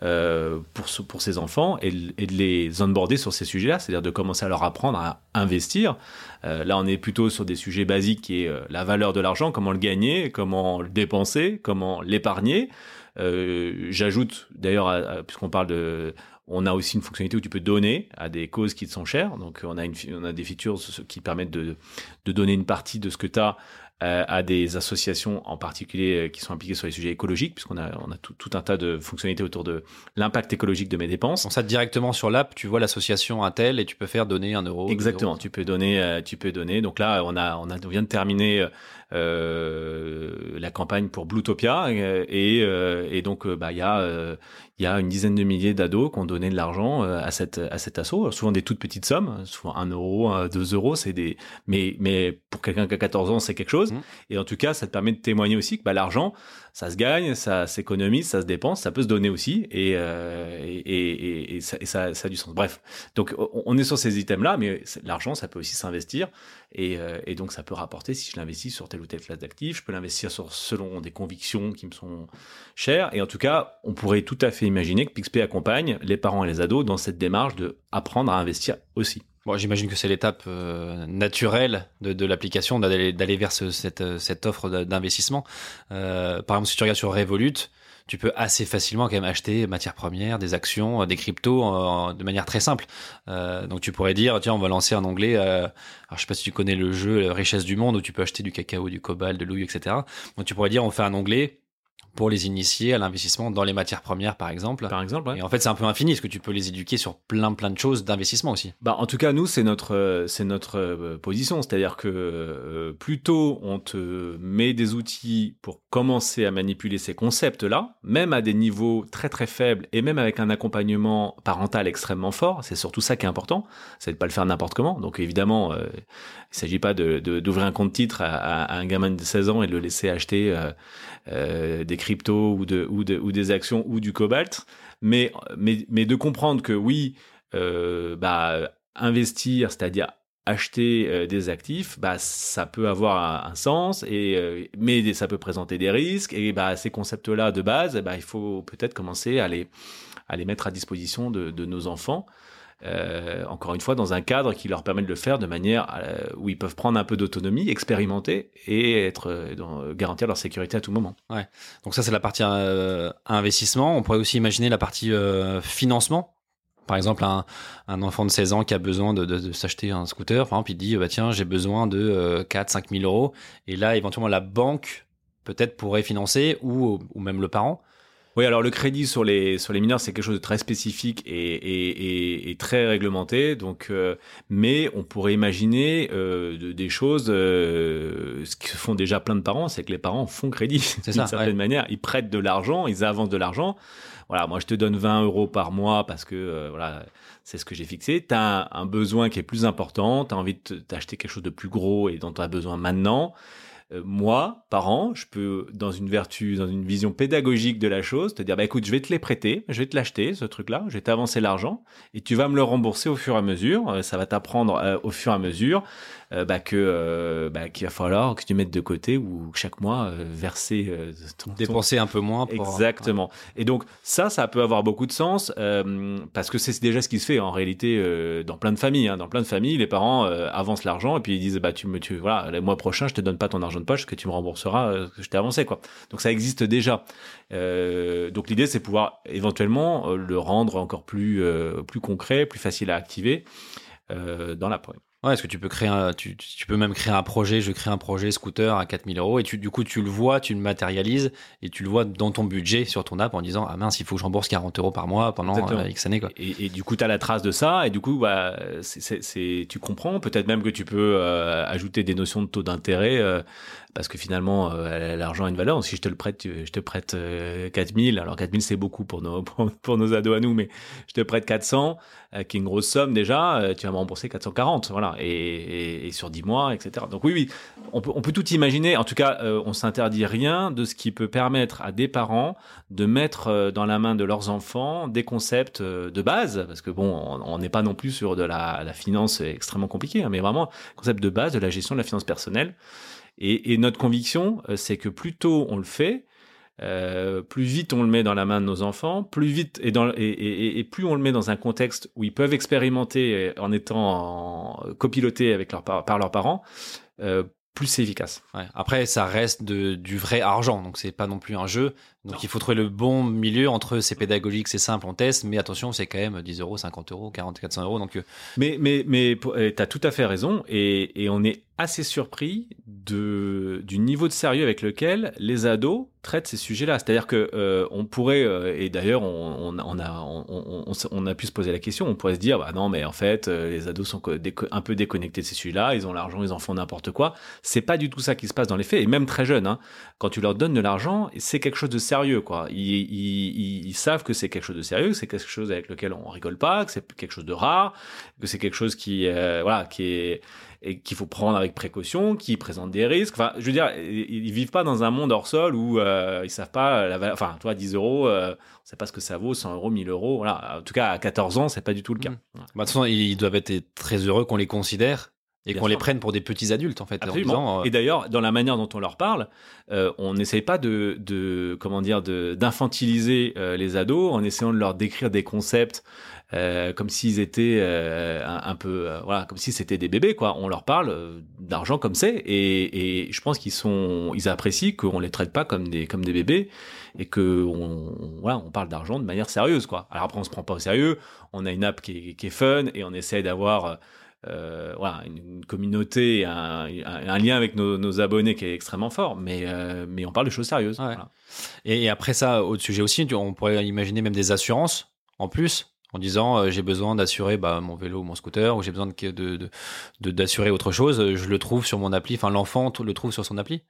pour, ce- pour ses enfants et, de- les onboarder sur ces sujets-là, c'est-à-dire de commencer à leur apprendre à investir. Euh, là, on est plutôt sur des sujets basiques qui est euh, la valeur de l'argent, comment le gagner, comment le dépenser, comment l'épargner. Euh, J'ajoute d'ailleurs, puisqu'on parle de... On a aussi une fonctionnalité où tu peux donner à des causes qui te sont chères. Donc, on a, on a des features qui permettent de, de donner une partie de ce que tu as euh, à des associations en particulier euh, qui sont impliquées sur les sujets écologiques, puisqu'on a, on a tout, tout un tas de fonctionnalités autour de l'impact écologique de mes dépenses. Donc ça, directement sur l'app, tu vois l'association Intel et tu peux faire donner un euro. Exactement, euros. tu peux donner, euh, tu peux donner. Donc là, on a, on a, on vient de terminer euh, la campagne pour Bluetopia euh, et, euh, et donc euh, bah il y a, euh, il y a une dizaine de milliers d'ados qui ont donné de l'argent euh, à cette, à cet assaut. Souvent des toutes petites sommes, souvent 1 euro, 2 euros, c'est des, mais, mais pour quelqu'un qui a 14 ans, c'est quelque chose. Mhm. Et en tout cas, ça te permet de témoigner aussi que bah, l'argent, ça se gagne, ça s'économise, ça se dépense, ça peut se donner aussi, et, euh, et, et, et ça, et ça, ça a du sens. Bref, donc on est sur ces items-là, mais c'est- l'argent, ça peut aussi s'investir, et, euh, et donc ça peut rapporter si je l'investis sur telle ou telle classe d'actifs, je peux l'investir sur selon des convictions qui me sont chères, et en tout cas, on pourrait tout à fait imaginer que PixPay accompagne les parents et les ados dans cette démarche de apprendre à investir aussi. Bon, j'imagine que c'est l'étape euh, naturelle de, l'application d'aller vers euh, cette offre d'investissement. Par exemple, si tu regardes sur Revolut, tu peux assez facilement quand même acheter matières premières, des actions, euh, des cryptos euh, de manière très simple. Euh, donc tu pourrais dire, tiens, on va lancer un onglet. Euh, alors je sais pas si tu connais le jeu Richesse du monde où tu peux acheter du cacao, du cobalt, de l'ouïe, etc. Donc tu pourrais dire, on fait un onglet pour les initier à l'investissement dans les matières premières, par exemple. Par exemple, ouais. Et en fait, c'est un peu infini, parce que tu peux les éduquer sur plein, plein de choses d'investissement aussi. Bah, en tout cas, nous, c'est notre, euh, c'est notre euh, position. C'est-à-dire que euh, plus tôt on te met des outils pour commencer à manipuler ces concepts-là, même à des niveaux très très faibles et même avec un accompagnement parental extrêmement fort, c'est surtout ça qui est important, c'est de pas le faire n'importe comment. Donc évidemment, euh, il s'agit pas de, de- d'ouvrir un compte titre à, à un gamin de 16 ans et de le laisser acheter euh, euh, des cryptos ou, de, ou, de, ou des actions ou du cobalt, mais, mais, mais de comprendre que oui, euh, bah, investir, c'est-à-dire acheter euh, des actifs, bah, ça peut avoir un, sens, et, mais ça peut présenter des risques, et bah, ces concepts-là de base, bah, il faut peut-être commencer à les, à les mettre à disposition de nos enfants. Euh, encore une fois, dans un cadre qui leur permet de le faire de manière euh, où ils peuvent prendre un peu d'autonomie, expérimenter et être euh, garantir leur sécurité à tout moment. Donc ça, c'est la partie investissement. On pourrait aussi imaginer la partie financement. Par exemple, un, enfant de 16 ans qui a besoin de, s'acheter un scooter, par exemple, il dit, bah, tiens, j'ai besoin de euh, 4 5 000 euros. Et là, éventuellement, la banque peut-être pourrait financer ou, ou même le parent. Oui, alors le crédit sur les sur les mineurs, c'est quelque chose de très spécifique et, et, et, et très réglementé. Donc, euh, mais on pourrait imaginer euh, de- des choses. Euh, ce que font déjà plein de parents, c'est que les parents font crédit d'une ça, certaine ouais. manière. Ils prêtent de l'argent, ils avancent de l'argent. Voilà, moi je te donne 20 euros par mois parce que euh, voilà, c'est ce que j'ai fixé. Tu as un, un besoin qui est plus important, tu as envie de te- t'acheter quelque chose de plus gros et dont tu as besoin maintenant. Euh, moi, parent, je peux, dans une vertu, dans une vision pédagogique de la chose, te dire, bah écoute, je vais te les prêter, je vais te l'acheter, ce truc-là, je vais t'avancer l'argent, et tu vas me le rembourser au fur et à mesure. Euh, ça va t'apprendre euh, au fur et à mesure bah, que euh, bah, qu'il va falloir que tu mettes de côté ou chaque mois euh, verser euh, ton, ton- Dépenser un peu moins pour... Exactement. Et donc ça, ça peut avoir beaucoup de sens euh, parce que c'est déjà ce qui se fait en réalité euh, dans plein de familles. Hein. Dans plein de familles, les parents euh, avancent l'argent et puis ils disent bah tu me tu voilà le mois prochain je te donne pas ton argent de poche que tu me rembourseras euh, ce que je t'ai avancé quoi. Donc ça existe déjà. Euh, donc l'idée c'est pouvoir éventuellement euh, le rendre encore plus euh, plus concret, plus facile à activer euh, dans l'après. Ouais, est-ce que tu peux créer un, tu, tu peux même créer un projet, je crée un projet scooter à 4000 euros et tu, du coup, tu le vois, tu le matérialises et tu le vois dans ton budget sur ton app en disant, ah mince, il faut que je rembourse 40 euros par mois pendant euh, X années, quoi. Et, et du coup, tu as la trace de ça, et du coup, bah, c'est- tu comprends. Peut-être même que tu peux euh, ajouter des notions de taux d'intérêt, euh, parce que finalement, euh, l'argent a une valeur. Si je te le prête, je te prête euh, 4000. Alors, 4000, c'est beaucoup pour nos, pour, nos ados à nous, mais je te prête 400, euh, qui est une grosse somme déjà. euh, tu vas me rembourser 440, voilà, et, sur 10 mois, etc. Donc, oui, oui, on peut, tout imaginer. En tout cas, euh, on s'interdit rien de ce qui peut permettre à des parents de mettre euh, dans la main de leurs enfants des concepts euh, de base, parce que bon, on n'est pas non plus sur de la, la finance extrêmement compliquée, hein, mais vraiment concept de base de la gestion de la finance personnelle. Et, notre conviction, euh, c'est que plus tôt on le fait, euh, plus vite on le met dans la main de nos enfants, plus vite et, plus on le met dans un contexte où ils peuvent expérimenter euh, en étant copilotés leur, par, leurs parents, plus c'est efficace. Après, ça reste du vrai argent, donc c'est pas non plus un jeu. Donc il faut trouver le bon milieu entre c'est pédagogique, c'est simple, on teste, mais attention, c'est quand même 10 euros, 50 euros, 40, 400 euros. Donc euh, Mais, mais, mais tu as tout à fait raison et, et on est assez surpris de, du niveau de sérieux avec lequel les ados traitent ces sujets-là. C'est-à-dire que euh, on pourrait, euh, et d'ailleurs on, on, on a, on, a pu se poser la question, on pourrait se dire, bah non mais en fait les ados sont un peu déconnectés de ces sujets-là, ils ont l'argent, ils en font n'importe quoi. C'est pas du tout ça qui se passe dans les faits, et même très jeunes, hein, quand tu leur donnes de l'argent, c'est quelque chose de sérieux, quoi. Ils, ils, savent que c'est quelque chose de sérieux, que c'est quelque chose avec lequel on rigole pas, que c'est quelque chose de rare, que c'est quelque chose qui, euh, voilà, qui est et qu'il faut prendre avec précaution, qui présente des risques. Enfin, je veux dire, ils, ils vivent pas dans un monde hors sol où euh, ils savent pas la valeur. Enfin, toi, 10 euros, euh, on sait pas ce que ça vaut, 100 euros, 1000 euros. Voilà. En tout cas, à 14 ans, c'est pas du tout le cas. Bah, de toute façon, ils doivent être très heureux qu'on les considère Et qu'on les prenne pour des petits adultes, en fait. en Absolument. disant, euh, Et d'ailleurs, dans la manière dont on leur parle, euh, on n'essaye pas de, de comment dire, d'infantiliser euh, les ados en essayant de leur décrire des concepts comme s'ils étaient un, un peu, voilà, comme si c'était des bébés, quoi. On leur parle d'argent comme c'est, et, et je pense qu'ils sont, ils apprécient qu'on les traite pas comme des, comme des bébés, et que on, on- voilà, on parle d'argent de manière sérieuse, quoi. Alors après, on se prend pas au sérieux. On a une app qui est, qui est fun, et on essaie d'avoir euh, voilà, une, une communauté, un, lien avec nos, nos abonnés qui est extrêmement fort, mais, euh, mais on parle de choses sérieuses. Ouais. voilà. Et après ça, autre sujet aussi, on pourrait imaginer même des assurances en plus, en disant euh, j'ai besoin d'assurer bah, mon vélo ou mon scooter, ou j'ai besoin de, de, de- de- d'assurer autre chose, je le trouve sur mon appli, enfin l'enfant le trouve sur son appli?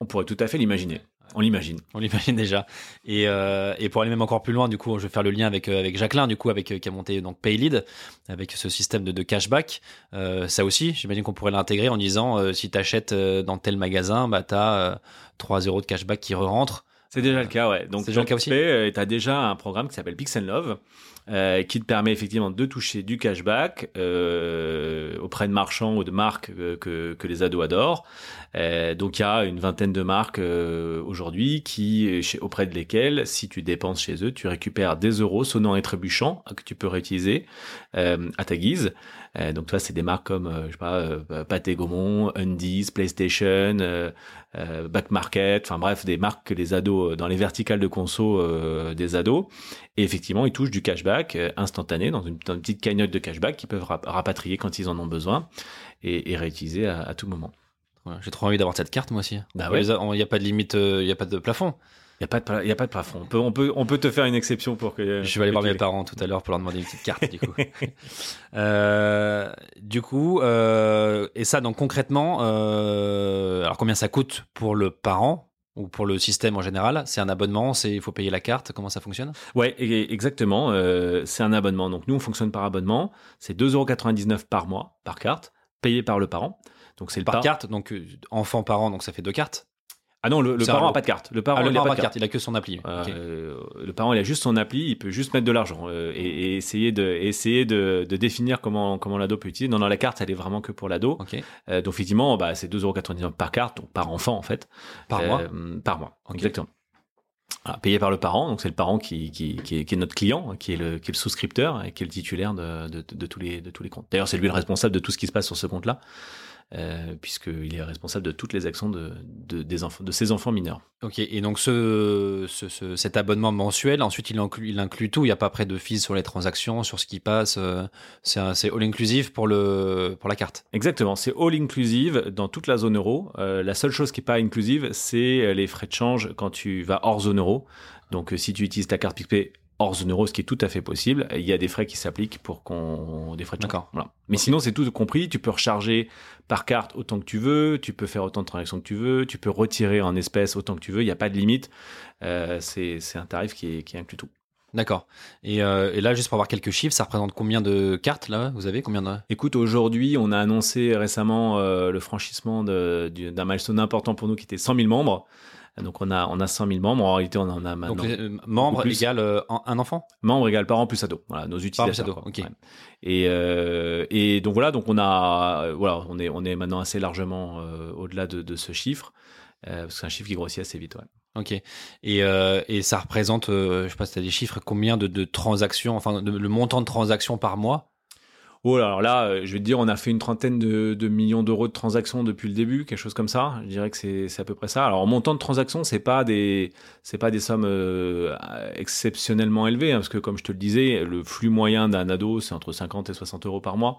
On pourrait tout à fait l'imaginer. On l'imagine. On l'imagine déjà. Et, euh, et pour aller même encore plus loin, du coup, je vais faire le lien avec, euh, avec Jacqueline, du coup, avec, euh, qui a monté donc Paylead, avec ce système de, de cashback. Euh, ça aussi, j'imagine qu'on pourrait l'intégrer en disant euh, si tu achètes dans tel magasin, bah, tu as 3 euros de cashback qui re-rentrent. C'est déjà le cas, ouais. Donc, C'est déjà le cas aussi tu as déjà un programme qui s'appelle Pixel Love, euh, qui te permet effectivement de toucher du cashback euh, auprès de marchands ou de marques euh, que, les ados adorent. Donc, il y a une vingtaine de marques aujourd'hui qui, auprès de lesquelles, si tu dépenses chez eux, tu récupères des euros sonnants et trébuchants que tu peux réutiliser à ta guise. Euh, donc, toi, c'est des marques comme, euh, je sais pas, euh, Pathé Gaumont, Undies, PlayStation, Back Market, enfin bref, des marques que les ados, dans les verticales de conso des ados. Et effectivement, ils touchent du cashback instantané dans une, dans une petite cagnotte de cashback qu'ils peuvent rap- rapatrier quand ils en ont besoin et, et réutiliser à, à tout moment. J'ai trop envie d'avoir cette carte, moi aussi. Bah Il ouais. n'y a pas de limite, euh, il n'y a pas de plafond. Il n'y a, pas de y a pas de plafond. On peut, on, peut, on peut te faire une exception pour que... Je vais aller voir mes parents tout à l'heure pour leur demander une petite carte, du coup. Euh, du coup, euh, et ça, donc concrètement, euh, alors combien ça coûte pour le parent ou pour le système en général? C'est un abonnement, il faut payer la carte, comment ça fonctionne? Ouais, exactement. c'est un abonnement. Donc nous, on fonctionne par abonnement. C'est 2,99€ par mois, par carte, payé par le parent. Donc c'est le Par par- carte, donc euh, enfant parent, donc ça fait deux cartes. Ah non, le, parent n'a pas de carte. Le parent, Ah, le a parent pas a de pas de carte, il a que son appli. Euh, le parent, il a juste son appli, il peut juste mettre de l'argent euh, et, et essayer de essayer de, de définir comment comment l'ado peut utiliser. Non, non, la carte, elle est vraiment que pour l'ado. Euh, donc effectivement, bah, c'est 2,99€ par carte, donc par enfant en fait. Par mois Par mois, exactement. Voilà, payé par le parent, donc c'est le parent qui, qui, qui, est, qui est notre client, qui est le, qui est le souscripteur et qui est le titulaire de, de, de tous, les, de tous les comptes. D'ailleurs, c'est lui le responsable de tout ce qui se passe sur ce compte-là, euh, puisqu'il est responsable de toutes les actions de, de, des enfants, de ses enfants mineurs. Ok, et donc ce, ce- ce- cet abonnement mensuel, ensuite il inclut, il inclut tout, il n'y a pas près de fees sur les transactions, sur ce qui passe, euh, c'est un- c'est all inclusive pour, le, pour la carte. Exactement, c'est all inclusive dans toute la zone euro. Euh, la seule chose qui n'est pas inclusive, c'est les frais de change quand tu vas hors zone euro. Donc si tu utilises ta carte PicPay hors zone euro, ce qui est tout à fait possible, il y a des frais qui s'appliquent pour qu'on des frais de change. D'accord. Voilà. Mais sinon, c'est tout compris. Tu peux recharger par carte autant que tu veux, tu peux faire autant de transactions que tu veux, tu peux retirer en espèces autant que tu veux. Il n'y a pas de limite. Euh, c'est c'est un tarif qui, est, qui inclut tout. D'accord. Et, euh, et là, juste pour avoir quelques chiffres, ça représente combien de cartes là Vous avez combien de... Écoute, aujourd'hui, on a annoncé récemment euh, le franchissement d'un milestone important pour nous qui était 100 000 membres. Donc on a, on a 100 000 membres. En réalité, on en a maintenant. Donc les, euh, membres égale euh, un, enfant? Membres égale parents plus ado. Voilà, nos utilisateurs. ado, ok. Ouais. Et, euh, et donc voilà, donc on a, euh, voilà, on est, on est maintenant assez largement euh, au-delà de, de ce chiffre. Euh, parce que c'est un chiffre qui grossit assez vite. Ouais. Ok. Et, euh, et ça représente, euh, je sais pas si tu as des chiffres, combien de, de transactions, enfin de- le montant de transactions par mois? Oh, alors là, euh, je vais te dire, on a fait une trentaine de, de millions d'euros de transactions depuis le début, quelque chose comme ça. Je dirais que c'est à peu près ça. Alors, en montant de transactions, c'est pas des c'est pas des sommes euh, exceptionnellement élevées, hein, parce que comme je te le disais, le flux moyen d'un ado, c'est entre 50 et 60 euros par mois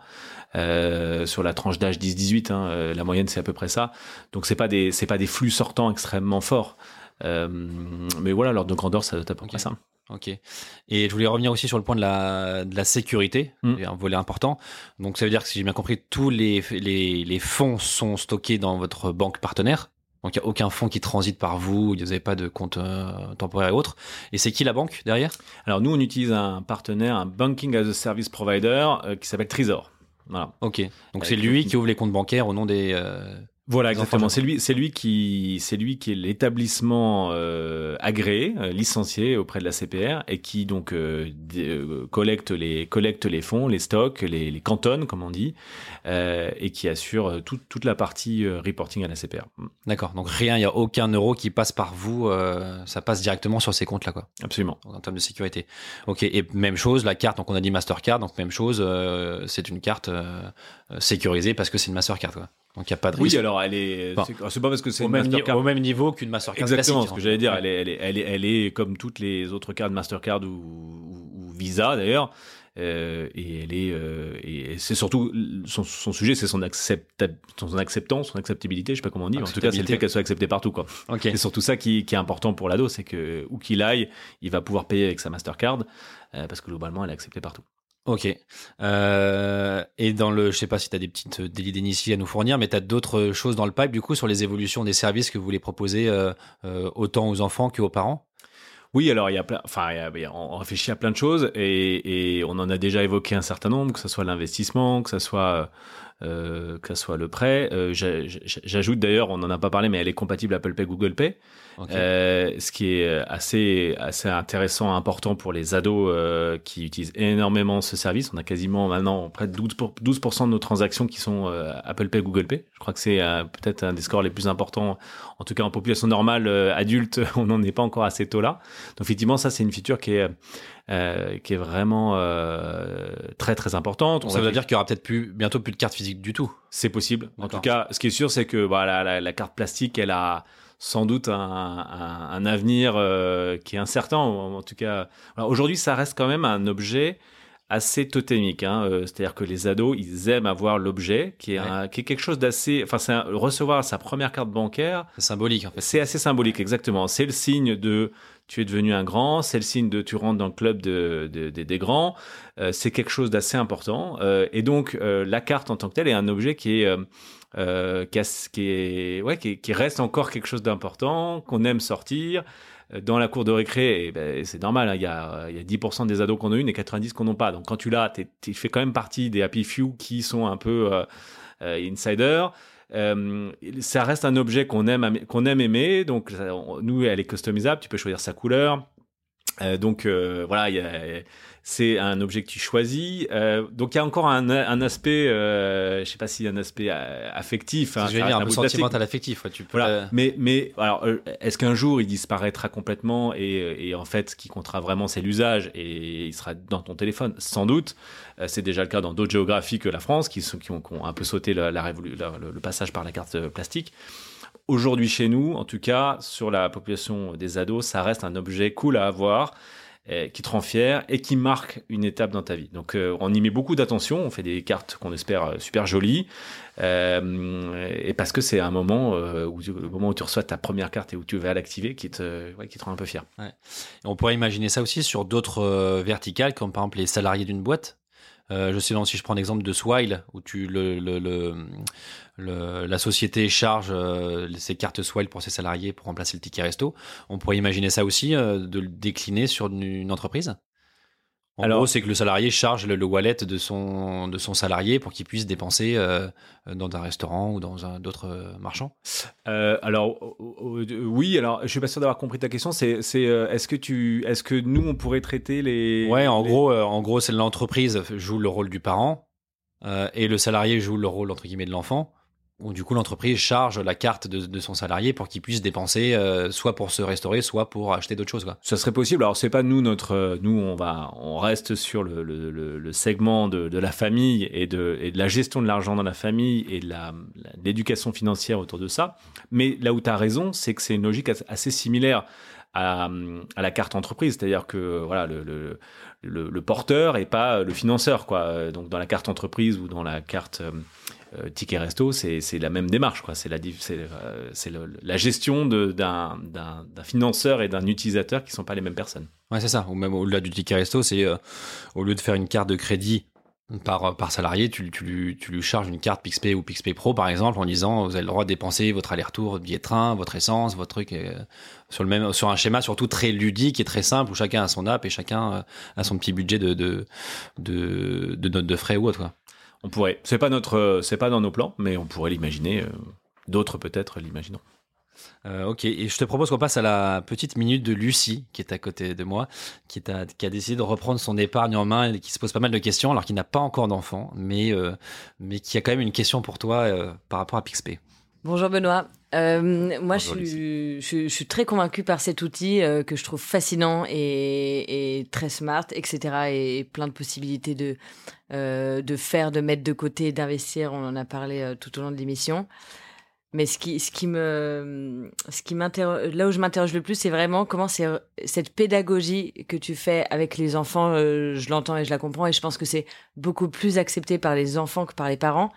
euh, sur la tranche d'âge 10-18. Hein, euh, la moyenne, c'est à peu près ça. Donc, c'est pas des c'est pas des flux sortants extrêmement forts. Euh, mais voilà, l'ordre de grandeur, ça doit être à peu près ça. Ok. Et je voulais revenir aussi sur le point de la, de la sécurité, Mm. un volet important. Donc ça veut dire que si j'ai bien compris, tous les, les, les fonds sont stockés dans votre banque partenaire. Donc il n'y a aucun fonds qui transite par vous, vous n'avez pas de compte euh, temporaire et autres. Et c'est qui la banque derrière? Alors, nous, on utilise un partenaire, un Banking as a Service Provider euh, qui s'appelle Trésor. Voilà. Ok. Donc c'est lui qui ouvre les comptes bancaires au nom des, euh, Voilà, exactement. C'est lui, c'est lui qui, c'est lui qui est l'établissement euh, agréé, euh, licencié auprès de la CPR et qui donc euh, euh, collecte les collecte les fonds, les stocks, les, les cantonnes comme on dit, euh, et qui assure euh, toute toute la partie reporting à la CPR. Mm, D'accord. Donc rien, il n'y a aucun euro qui passe par vous. euh, ça passe directement sur ces comptes-là, quoi. Absolument. en termes de sécurité. Ok, et même chose, la carte, donc on a dit Mastercard, donc même chose, euh, c'est une carte sécurisée parce que c'est une Mastercard, quoi. Donc il n'y a pas de risque. Oui, alors elle est. C'est- pas parce que c'est au, même au niveau qu'une Mastercard Exactement, classique, ce que en j'allais dire. Ouais. Elle est, elle est, elle est, elle est comme toutes les autres cartes Mastercard ou, ou, ou Visa d'ailleurs. Euh, et elle est, euh, et c'est surtout son, son sujet, c'est son, accepta- son acceptance, son acceptabilité, je sais pas comment on dit. En tout cas, c'est le fait qu'elle soit acceptée partout, quoi. C'est surtout ça qui, qui est important pour l'ado, c'est que où qu'il aille, il va pouvoir payer avec sa Mastercard euh, parce que globalement, elle est acceptée partout. Ok. Euh, et dans le, je sais pas si tu as des petites euh, délits d'initiés à nous fournir, mais tu as d'autres choses dans le pipe, du coup, sur les évolutions des services que vous voulez proposer euh, euh, autant aux enfants qu'aux parents? Oui, alors il y a plein, enfin, on réfléchit à plein de choses et, et on en a déjà évoqué un certain nombre, que ce soit l'investissement, que ce soit euh, que ce soit le prêt. Euh, j'a- j'a- J'ajoute d'ailleurs, on n'en a pas parlé, mais elle est compatible Apple Pay, Google Pay. Euh, ce qui est assez assez intéressant, important pour les ados euh, qui utilisent énormément ce service. On a quasiment maintenant près de 12%, pour- 12% de nos transactions qui sont euh, Apple Pay, Google Pay. Je crois que c'est euh, peut-être un des scores les plus importants, en tout cas en population normale euh, adulte, on n'en est pas encore à ces taux-là. Donc effectivement, ça c'est une feature qui est euh, qui est vraiment euh, très très importante. On ça veut dire qu'il y aura peut-être plus, bientôt plus de cartes physiques du tout. c'est possible. En tout cas, ce qui est sûr, c'est que voilà, la, la carte plastique, elle a sans doute un, un- un avenir euh, qui est incertain. En, en tout cas, aujourd'hui, ça reste quand même un objet assez totémique. Hein. Euh, C'est-à-dire que les ados, ils aiment avoir l'objet, qui, est Ouais. un- qui est quelque chose d'assez... Enfin, c'est recevoir sa première carte bancaire, C'est symbolique, en fait. c'est assez symbolique, exactement. C'est le signe de tu es devenu un grand, c'est le signe de tu rentres dans le club de, de- de- des grands. Euh, c'est quelque chose d'assez important. Euh, et donc, euh, la carte en tant que telle est un objet qui est. qui, reste encore quelque chose d'important, qu'on aime sortir. Dans la cour de récré, eh ben, c'est normal, hein, il y, a, il y a 10% des ados qu'on a une et 90 qu'on n'ont pas. Donc quand tu l'as, tu fais quand même partie des happy few qui sont un peu insiders. Euh, ça reste un objet qu'on aime, qu'on aime aimer. Donc, nous, elle est customisable. Tu peux choisir sa couleur. Euh, donc, euh, voilà, il y a- c'est un objet que tu choisis. Euh, donc, il y a encore un, un aspect, euh, je sais pas s'il y a un aspect affectif. hein, je vais ça dire, un plastique. sentimental affectif. ouais, tu peux, Voilà. Mais, mais alors, est-ce qu'un jour il disparaîtra complètement et, et en fait, ce qui comptera vraiment, c'est l'usage et il sera dans ton téléphone? Sans doute. C'est déjà le cas dans d'autres géographies que la France qui, sont, qui, ont, qui ont un peu sauté la, la révolu- la- le, le passage par la carte plastique. Aujourd'hui, chez nous, en tout cas, sur la population des ados, ça reste un objet cool à avoir. euh, qui te rend fier et qui marque une étape dans ta vie. Donc euh, on y met beaucoup d'attention, on fait des cartes qu'on espère euh, super jolies, euh, et parce que c'est un moment où tu- le moment où tu reçois ta première carte et où tu vas l'activer qui te ouais, qui te rend un peu fier. On pourrait imaginer ça aussi sur d'autres verticales, comme par exemple les salariés d'une boîte. Euh, je sais, non, si je prends l'exemple de Swile, où tu, le, la société charge euh, ses cartes Swile pour ses salariés pour remplacer le ticket resto, on pourrait imaginer ça aussi, euh, de le décliner sur une entreprise? En Alors- gros, c'est que le salarié charge le, le wallet de son, de son salarié pour qu'il puisse dépenser euh, dans un restaurant ou dans un d'autres euh, marchands. Euh, alors oui, alors je suis pas sûr d'avoir compris ta question. C'est euh, est-ce que tu est-ce que nous on pourrait traiter les Ouais, en les- gros, en gros, c'est l'entreprise joue le rôle du parent euh, et le salarié joue le rôle entre guillemets de l'enfant. Où du coup, l'entreprise charge la carte de, de son salarié pour qu'il puisse dépenser euh, soit pour se restaurer, soit pour acheter d'autres choses. Quoi. Ça serait possible. Alors c'est pas nous notre euh, nous on va on reste sur le, le, le, segment de, de la famille et de et de la gestion de l'argent dans la famille et de l'éducation financière autour de ça. Mais là où tu as raison, c'est que c'est une logique as- assez similaire à, à la carte entreprise, c'est-à-dire que voilà le, le, porteur et pas le financeur quoi. Donc dans la carte entreprise ou dans la carte euh, euh, ticket resto, c'est la même démarche. C'est la euh, la gestion d'un financeur et d'un utilisateur qui sont pas les mêmes personnes. Ouais, c'est ça. Ou même au-delà du ticket resto, c'est euh, au lieu de faire une carte de crédit par, par salarié, tu, tu, lui, tu lui charges une carte PixPay ou PixPay Pro, par exemple, en disant vous avez le droit de dépenser votre aller-retour, billet de train, votre essence, votre truc, euh, sur, un schéma surtout très ludique et très simple où chacun a son app et chacun euh, a son petit budget de, notes de frais ou autre. Quoi. On pourrait. C'est pas euh, pas dans nos plans, mais on pourrait l'imaginer. D'autres peut-être l'imagineront. Euh, ok, et je te propose qu'on passe à la petite minute de Lucie, qui est à côté de moi, qui, est à- qui a décidé de reprendre son épargne en main et qui se pose pas mal de questions, alors qu'il n'a pas encore d'enfant, mais, euh, mais qui a quand même une question pour toi euh, par rapport à Pixpay. Bonjour Benoît. Euh, moi, Bonjour, je suis, je, je suis très convaincue par cet outil euh, que je trouve fascinant et, et très smart, etc. Et, plein de possibilités de, euh, de faire, de mettre de côté, d'investir. On en a parlé euh, tout au long de l'émission. Mais ce qui, ce qui me, ce qui m'interroge, là où je m'interroge le plus, c'est vraiment comment c'est cette pédagogie que tu fais avec les enfants. euh, je l'entends et je la comprends, et je pense que c'est beaucoup plus accepté par les enfants que par les parents.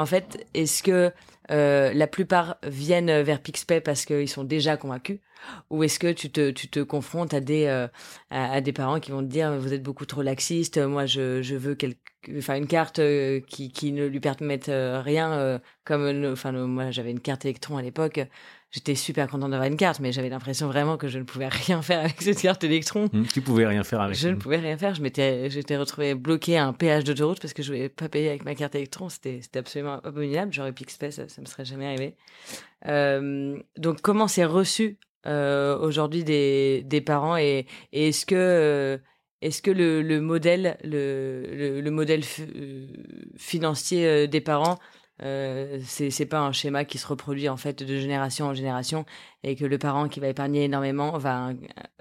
En fait, est-ce que euh, la plupart viennent vers Pixpay parce qu'ils sont déjà convaincus? Ou est-ce que tu te, tu te confrontes à des, euh, à, des parents qui vont te dire vous êtes beaucoup trop laxiste, moi je, je veux quelque, une carte euh, qui, qui ne lui permette rien comme moi j'avais une carte électron à l'époque j'étais super contente d'avoir une carte mais j'avais l'impression vraiment que je ne pouvais rien faire avec cette carte électron Hmm, Tu pouvais rien faire avec. je ne pouvais rien faire. Je m'étais, j'étais retrouvée bloquée à un péage d'autoroute parce que je voulais pas payer avec ma carte électron. C'était, c'était absolument abominable. J'aurais Pixpay, ça, ça me serait jamais arrivé. Euh, donc, comment c'est reçu euh, aujourd'hui des, des parents et, et est-ce que, euh, est-ce que le, le modèle, le, le, le modèle financier des parents euh, c'est pas un schéma qui se reproduit en fait de génération en génération et que le parent qui va épargner énormément va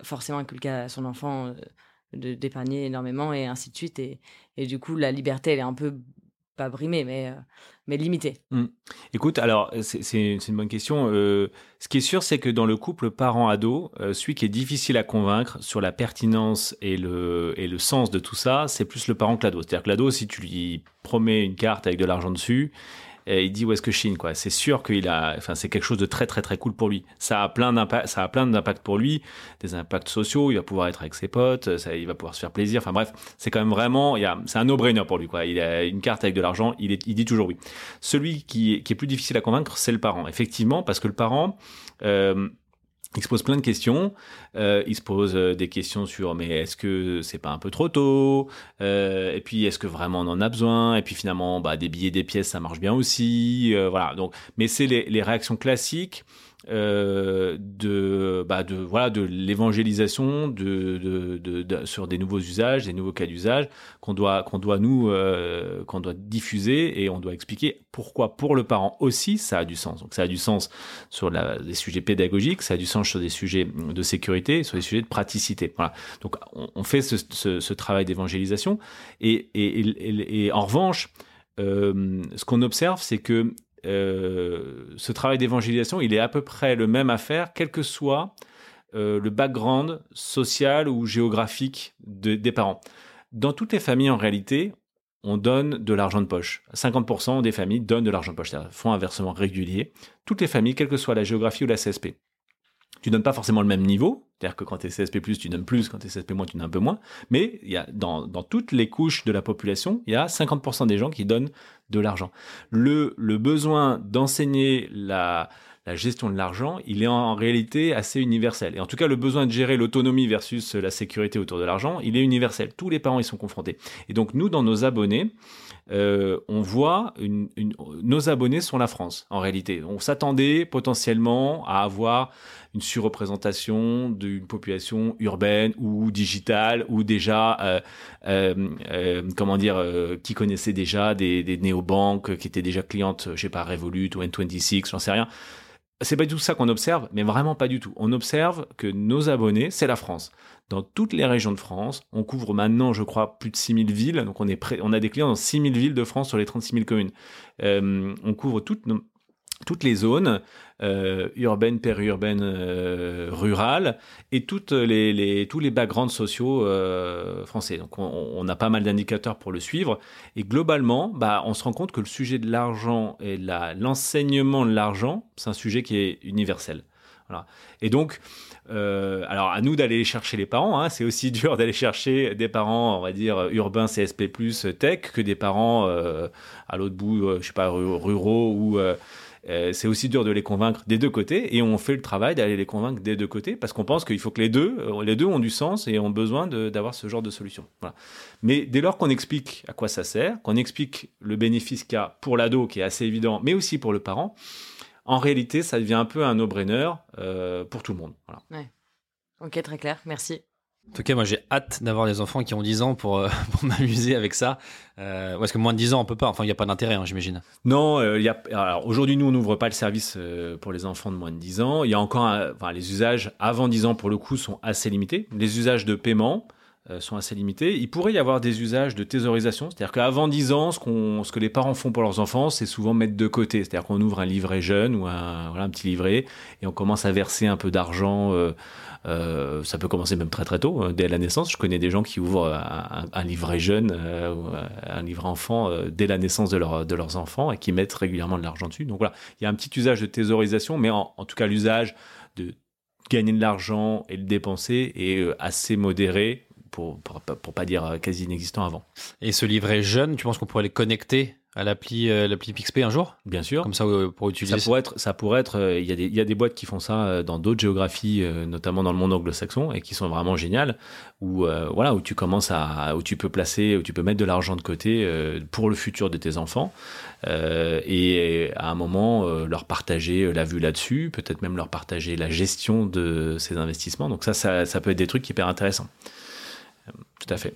forcément inculquer à son enfant euh, d'épargner énormément et ainsi de suite et, et du coup la liberté elle est un peu pas brimée mais euh, mais limitée Écoute, alors c'est une bonne question. Euh, ce qui est sûr, c'est que dans le couple parent-ado, celui qui est difficile à convaincre sur la pertinence et le, et le sens de tout ça, c'est plus le parent que l'ado. C'est-à-dire que l'ado, si tu lui promets une carte avec de l'argent dessus, euh, il dit où est-ce que chine quoi? C'est sûr qu'il a, enfin c'est quelque chose de très très très cool pour lui. Ça a plein d'impact, ça a plein d'impacts pour lui, des impacts sociaux. Il va pouvoir être avec ses potes, ça, il va pouvoir se faire plaisir. Enfin bref, c'est quand même vraiment, il c'est un no-brainer pour lui quoi. Il a une carte avec de l'argent, il est, il dit toujours oui. Celui qui est, qui est plus difficile à convaincre, c'est le parent. Effectivement, parce que le parent, euh, il se pose plein de questions. Euh, il se pose euh, des questions sur mais est-ce que c'est pas un peu trop tôt? Euh, Et puis est-ce que vraiment on en a besoin? Et puis finalement, bah, des billets, des pièces, ça marche bien aussi. Euh, voilà. Donc, mais c'est les, les réactions classiques euh, de, bah, de voilà de l'évangélisation de, sur des nouveaux usages, des nouveaux cas d'usage qu'on doit qu'on doit nous euh, qu'on doit diffuser et on doit expliquer pourquoi pour le parent aussi ça a du sens. Donc ça a du sens sur la, les sujets pédagogiques, ça a du sens sur des sujets de sécurité, sur des sujets de praticité. Voilà. Donc on, fait ce, travail d'évangélisation et- et en revanche, euh, ce qu'on observe, c'est que euh, ce travail d'évangélisation, il est à peu près le même à faire, quel que soit euh, le background social ou géographique de- des parents. Dans toutes les familles, en réalité, on donne de l'argent de poche. 50% des familles donnent de l'argent de poche, c'est-à-dire font un versement régulier. Toutes les familles, quelle que soit la géographie ou la CSP. Tu donnes pas forcément le même niveau, c'est-à-dire que quand tu es CSP+, tu donnes plus, quand tu es CSP-, tu donnes un peu moins, mais y a, dans, toutes les couches de la population, il y a 50% des gens qui donnent de l'argent. Le, besoin d'enseigner la, gestion de l'argent, il est en, réalité assez universel. Et en tout cas, le besoin de gérer l'autonomie versus la sécurité autour de l'argent, il est universel. Tous les parents y sont confrontés. Et donc, nous, dans nos abonnés, euh, on voit nos abonnés sont la France en réalité. On s'attendait potentiellement à avoir une surreprésentation d'une population urbaine ou digitale ou déjà euh, euh, euh, comment dire qui connaissait déjà des, des néobanques qui étaient déjà clientes je sais pas Revolut ou N26 j'en sais rien c'est pas du tout ça qu'on observe, mais vraiment pas du tout. On observe que nos abonnés, c'est la France. Dans toutes les régions de France, on couvre maintenant, je crois, plus de 6000 villes. Donc on, est on a des clients dans 6000 villes de France sur les 36 000 communes. On couvre toutes, nos- toutes les zones euh, urbaines, périurbaines, euh, rurales et toutes les, tous les backgrounds sociaux euh, français. Donc on, a pas mal d'indicateurs pour le suivre. Et globalement, bah, on se rend compte que le sujet de l'argent et la- l'enseignement de l'argent, c'est un sujet qui est universel. Voilà. Et donc, alors à nous d'aller chercher les parents. Hein, c'est aussi dur d'aller chercher des parents, on va dire urbains, CSP+, tech, que des parents à l'autre bout, euh, je sais pas, ru- ruraux ou euh, euh, c'est aussi dur de les convaincre des deux côtés et on fait le travail d'aller les convaincre des deux côtés parce qu'on pense qu'il faut que les deux, euh, les deux ont du sens et ont besoin d'avoir ce genre de solution. Voilà. Mais dès lors qu'on explique à quoi ça sert, qu'on explique le bénéfice qu'il y a pour l'ado qui est assez évident, mais aussi pour le parent, en réalité, ça devient un peu un no-brainer pour tout le monde. Voilà. Ok, très clair, merci. En tout cas, moi, j'ai hâte d'avoir des enfants qui ont 10 ans pour, euh, pour m'amuser avec ça. Euh, parce que moins de 10 ans, on peut pas. Enfin, il n'y a pas d'intérêt, hein, j'imagine. Non, euh, y a. Alors, aujourd'hui, nous, on n'ouvre pas le service euh, pour les enfants de moins de 10 ans. Il y a encore. enfin, les usages avant 10 ans, pour le coup, sont assez limités. Les usages de paiement sont assez limités. Il pourrait y avoir des usages de thésaurisation. C'est-à-dire qu'avant 10 ans, ce, qu'on, ce que les parents font pour leurs enfants, c'est souvent mettre de côté. C'est-à-dire qu'on ouvre un livret jeune ou un, voilà, un petit livret et on commence à verser un peu d'argent. Euh, euh, ça peut commencer même très très tôt, euh, dès la naissance. Je connais des gens qui ouvrent un, un livret jeune, euh, un livret enfant euh, dès la naissance de, leur, de leurs enfants et qui mettent régulièrement de l'argent dessus. Donc voilà, il y a un petit usage de thésaurisation, mais en, tout cas l'usage de gagner de l'argent et le dépenser est euh, assez modéré, pour, pour, pour pas dire euh, quasi inexistant avant. Et ce livret jeune, tu penses qu'on pourrait les connecter à l'appli euh, l'appli Pixpay un jour? Bien sûr. Comme ça, euh, pour utiliser Ça pourrait être, ça pourrait être. euh, Il y a des, il y a des boîtes qui font ça dans d'autres géographies, notamment dans le monde anglo-saxon, et qui sont vraiment géniales. Où voilà, où tu commences à, où tu peux placer, où tu peux mettre de l'argent de côté pour le futur de tes enfants, et à un moment leur partager la vue là-dessus, peut-être même leur partager la gestion de ces investissements. Donc ça, ça, ça peut être des trucs hyper intéressants. Euh, Tout à fait.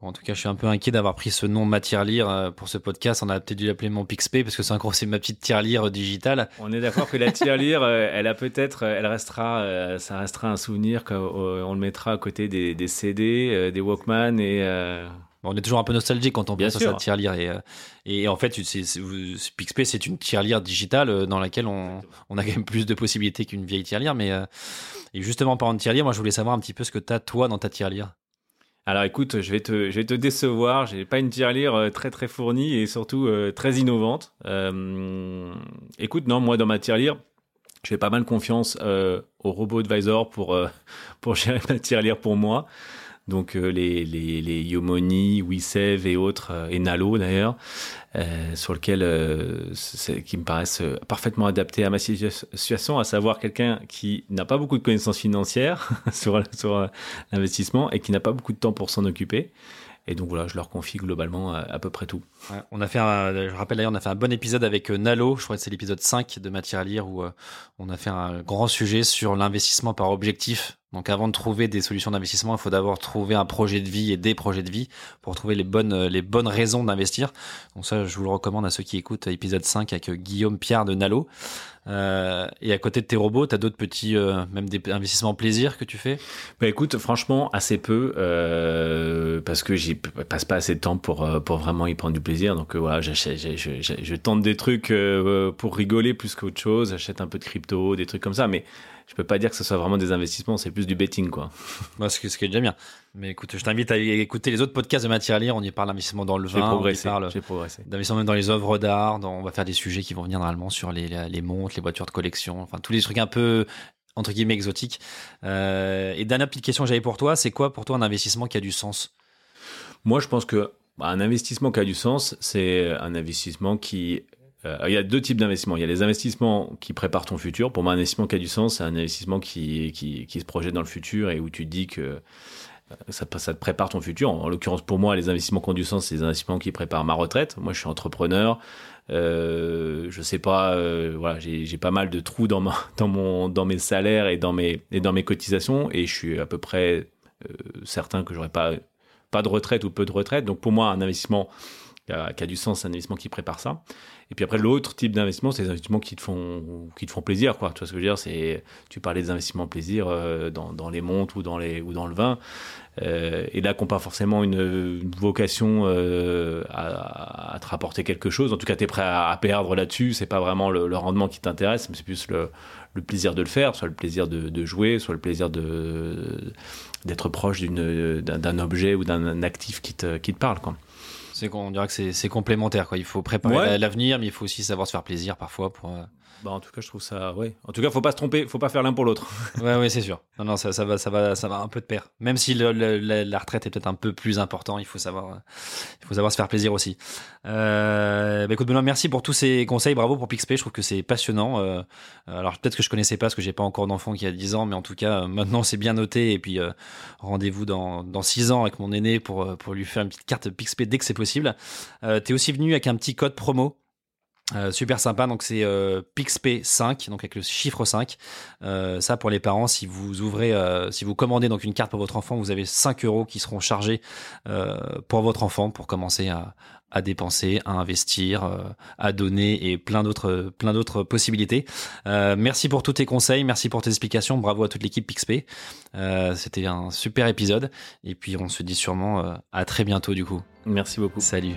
Bon, en tout cas, je suis un peu inquiet d'avoir pris ce nom matière lire euh, pour ce podcast. On a peut-être dû l'appeler mon Pixpay parce que c'est encore c'est ma petite tirelire euh, digitale. On est d'accord que la tirelire, elle a peut-être, elle restera, ça restera un souvenir qu'on le mettra à côté des, des CD, des Walkman et. euh, on est toujours un peu nostalgique quand on Bien pense à sa tirelire et, et en fait, Pixpay, c'est une tirelire digitale dans laquelle on, on a quand même plus de possibilités qu'une vieille tirelire. Mais et justement, en parlant de tirelire, moi, je voulais savoir un petit peu ce que t'as toi dans ta tirelire. Alors écoute, je vais te, je vais décevoir. J'ai pas une tirelire euh, très très fournie et surtout euh, très innovante. Euh, écoute, non, moi dans ma tirelire, je fais pas mal confiance au robot advisor pour pour gérer ma tirelire pour moi. Donc euh, les les les Yomoni, WeSave et autres euh, et Nalo d'ailleurs, euh, sur lequel qui me paraissent parfaitement adaptés à ma situa- situation, à savoir quelqu'un qui n'a pas beaucoup de connaissances financières sur l'investissement et qui n'a pas beaucoup de temps pour s'en occuper. Et donc voilà, je leur confie globalement à, peu près tout. On a fait je rappelle d'ailleurs, on a fait un bon épisode avec Nalo, je crois que c'est l'épisode 5 de Matière à lire où on a fait un grand sujet sur l'investissement par objectif. Donc avant de trouver des solutions d'investissement, il faut d'abord trouver un projet de vie et des projets de vie pour trouver les bonnes, euh, les bonnes raisons d'investir. Donc ça, je vous le recommande à ceux qui écoutent euh, épisode 5 avec euh, Guillaume Pierre de Nalo. Et à côté de tes robots, tu as d'autres petits, même des investissements plaisir que tu fais? Bah écoute, franchement, assez peu, parce que j'y passe pas assez de temps pour, pour vraiment y prendre du plaisir. Donc voilà, je, je- tente des trucs pour rigoler plus qu'autre chose. J'achète un peu de crypto, des trucs comme ça, mais je peux pas dire que ce soit vraiment des investissements, c'est plus du betting, quoi. Moi, ce, qui- est déjà bien. Mais écoute, je t'invite à écouter les autres podcasts de Matière à lire. On y parle d'investissement dans le vin, on y progressé, parle progressé. d'investissement même dans les œuvres d'art. dans- On va faire des sujets qui vont venir normalement sur les, les montres, les voitures de collection, enfin tous les trucs un peu entre guillemets exotiques. Euh, et dernière petite question que j'avais pour toi, c'est quoi pour toi un investissement qui a du sens? Moi, je pense que bah, un investissement qui a du sens, c'est un investissement qui. Euh, il y a deux types d'investissements. Il y a les investissements qui préparent ton futur. Pour moi, un investissement qui a du sens, c'est un investissement qui, qui, se projette dans le futur et où tu te dis que euh, ça, ça te prépare ton futur. En l'occurrence, pour moi, les investissements qui ont du sens, c'est les investissements qui préparent ma retraite. Moi, je suis entrepreneur. Euh, je sais pas, voilà, j'ai pas mal de trous dans, ma, dans, mon, dans mes salaires et dans mes, et dans mes cotisations et je suis à peu près certain que j'aurai pas pas de retraite ou peu de retraite. Donc pour moi, un investissement qui a du sens, c'est un investissement qui prépare ça. Et puis après, l'autre type d'investissement, c'est des investissements qui te font, qui te font plaisir, quoi. Tu vois ce que je veux dire? C'est, tu parlais des investissements plaisir euh, dans, dans les montres ou dans les ou dans le vin, euh, et là, qui n'ont pas forcément une, une vocation euh, à, à te rapporter quelque chose. En tout cas, tu es prêt à, à perdre là-dessus. C'est pas vraiment le, le rendement qui t'intéresse, mais c'est plus le, le plaisir de le faire, soit le plaisir de, de jouer, soit le plaisir de d'être proche d'une d'un d'un objet ou d'un actif qui te, qui te parle, quoi. C'est qu'on dirait que c'est complémentaire. Quoi. Il faut préparer Ouais. l'avenir, mais il faut aussi savoir se faire plaisir parfois. Pour, euh, Bah, en tout cas, je trouve ça, ouais. En tout cas, faut pas se tromper, faut pas faire l'un pour l'autre. Ouais, ouais, c'est sûr. Non, non, ça, va, ça va, ça va un peu de pair. Même si la, retraite est peut-être un peu plus important, il faut savoir, euh, il faut savoir se faire plaisir aussi. Euh, bah écoute, Benoît, merci pour tous ces conseils. Bravo pour Pixpay. Je trouve que c'est passionnant. Euh, alors peut-être que je connaissais pas parce que j'ai pas encore d'enfant qui a 10 ans, mais en tout cas, maintenant c'est bien noté. Et puis rendez-vous dans dans 6 ans avec mon aîné pour lui faire une petite carte Pixpay dès que c'est possible. Euh, T'es aussi venu avec un petit code promo. Euh, super sympa, donc c'est euh, PixP 5, donc avec le chiffre 5. Euh, ça pour les parents, si vous ouvrez, si vous commandez donc une carte pour votre enfant, vous avez 5 euros qui seront chargés pour votre enfant pour commencer à, à dépenser, à investir, à donner et plein d'autres, plein d'autres possibilités. Merci pour tous tes conseils, merci pour tes explications, bravo à toute l'équipe PixP. C'était un super épisode et puis on se dit sûrement à très bientôt du coup. Merci beaucoup. Salut.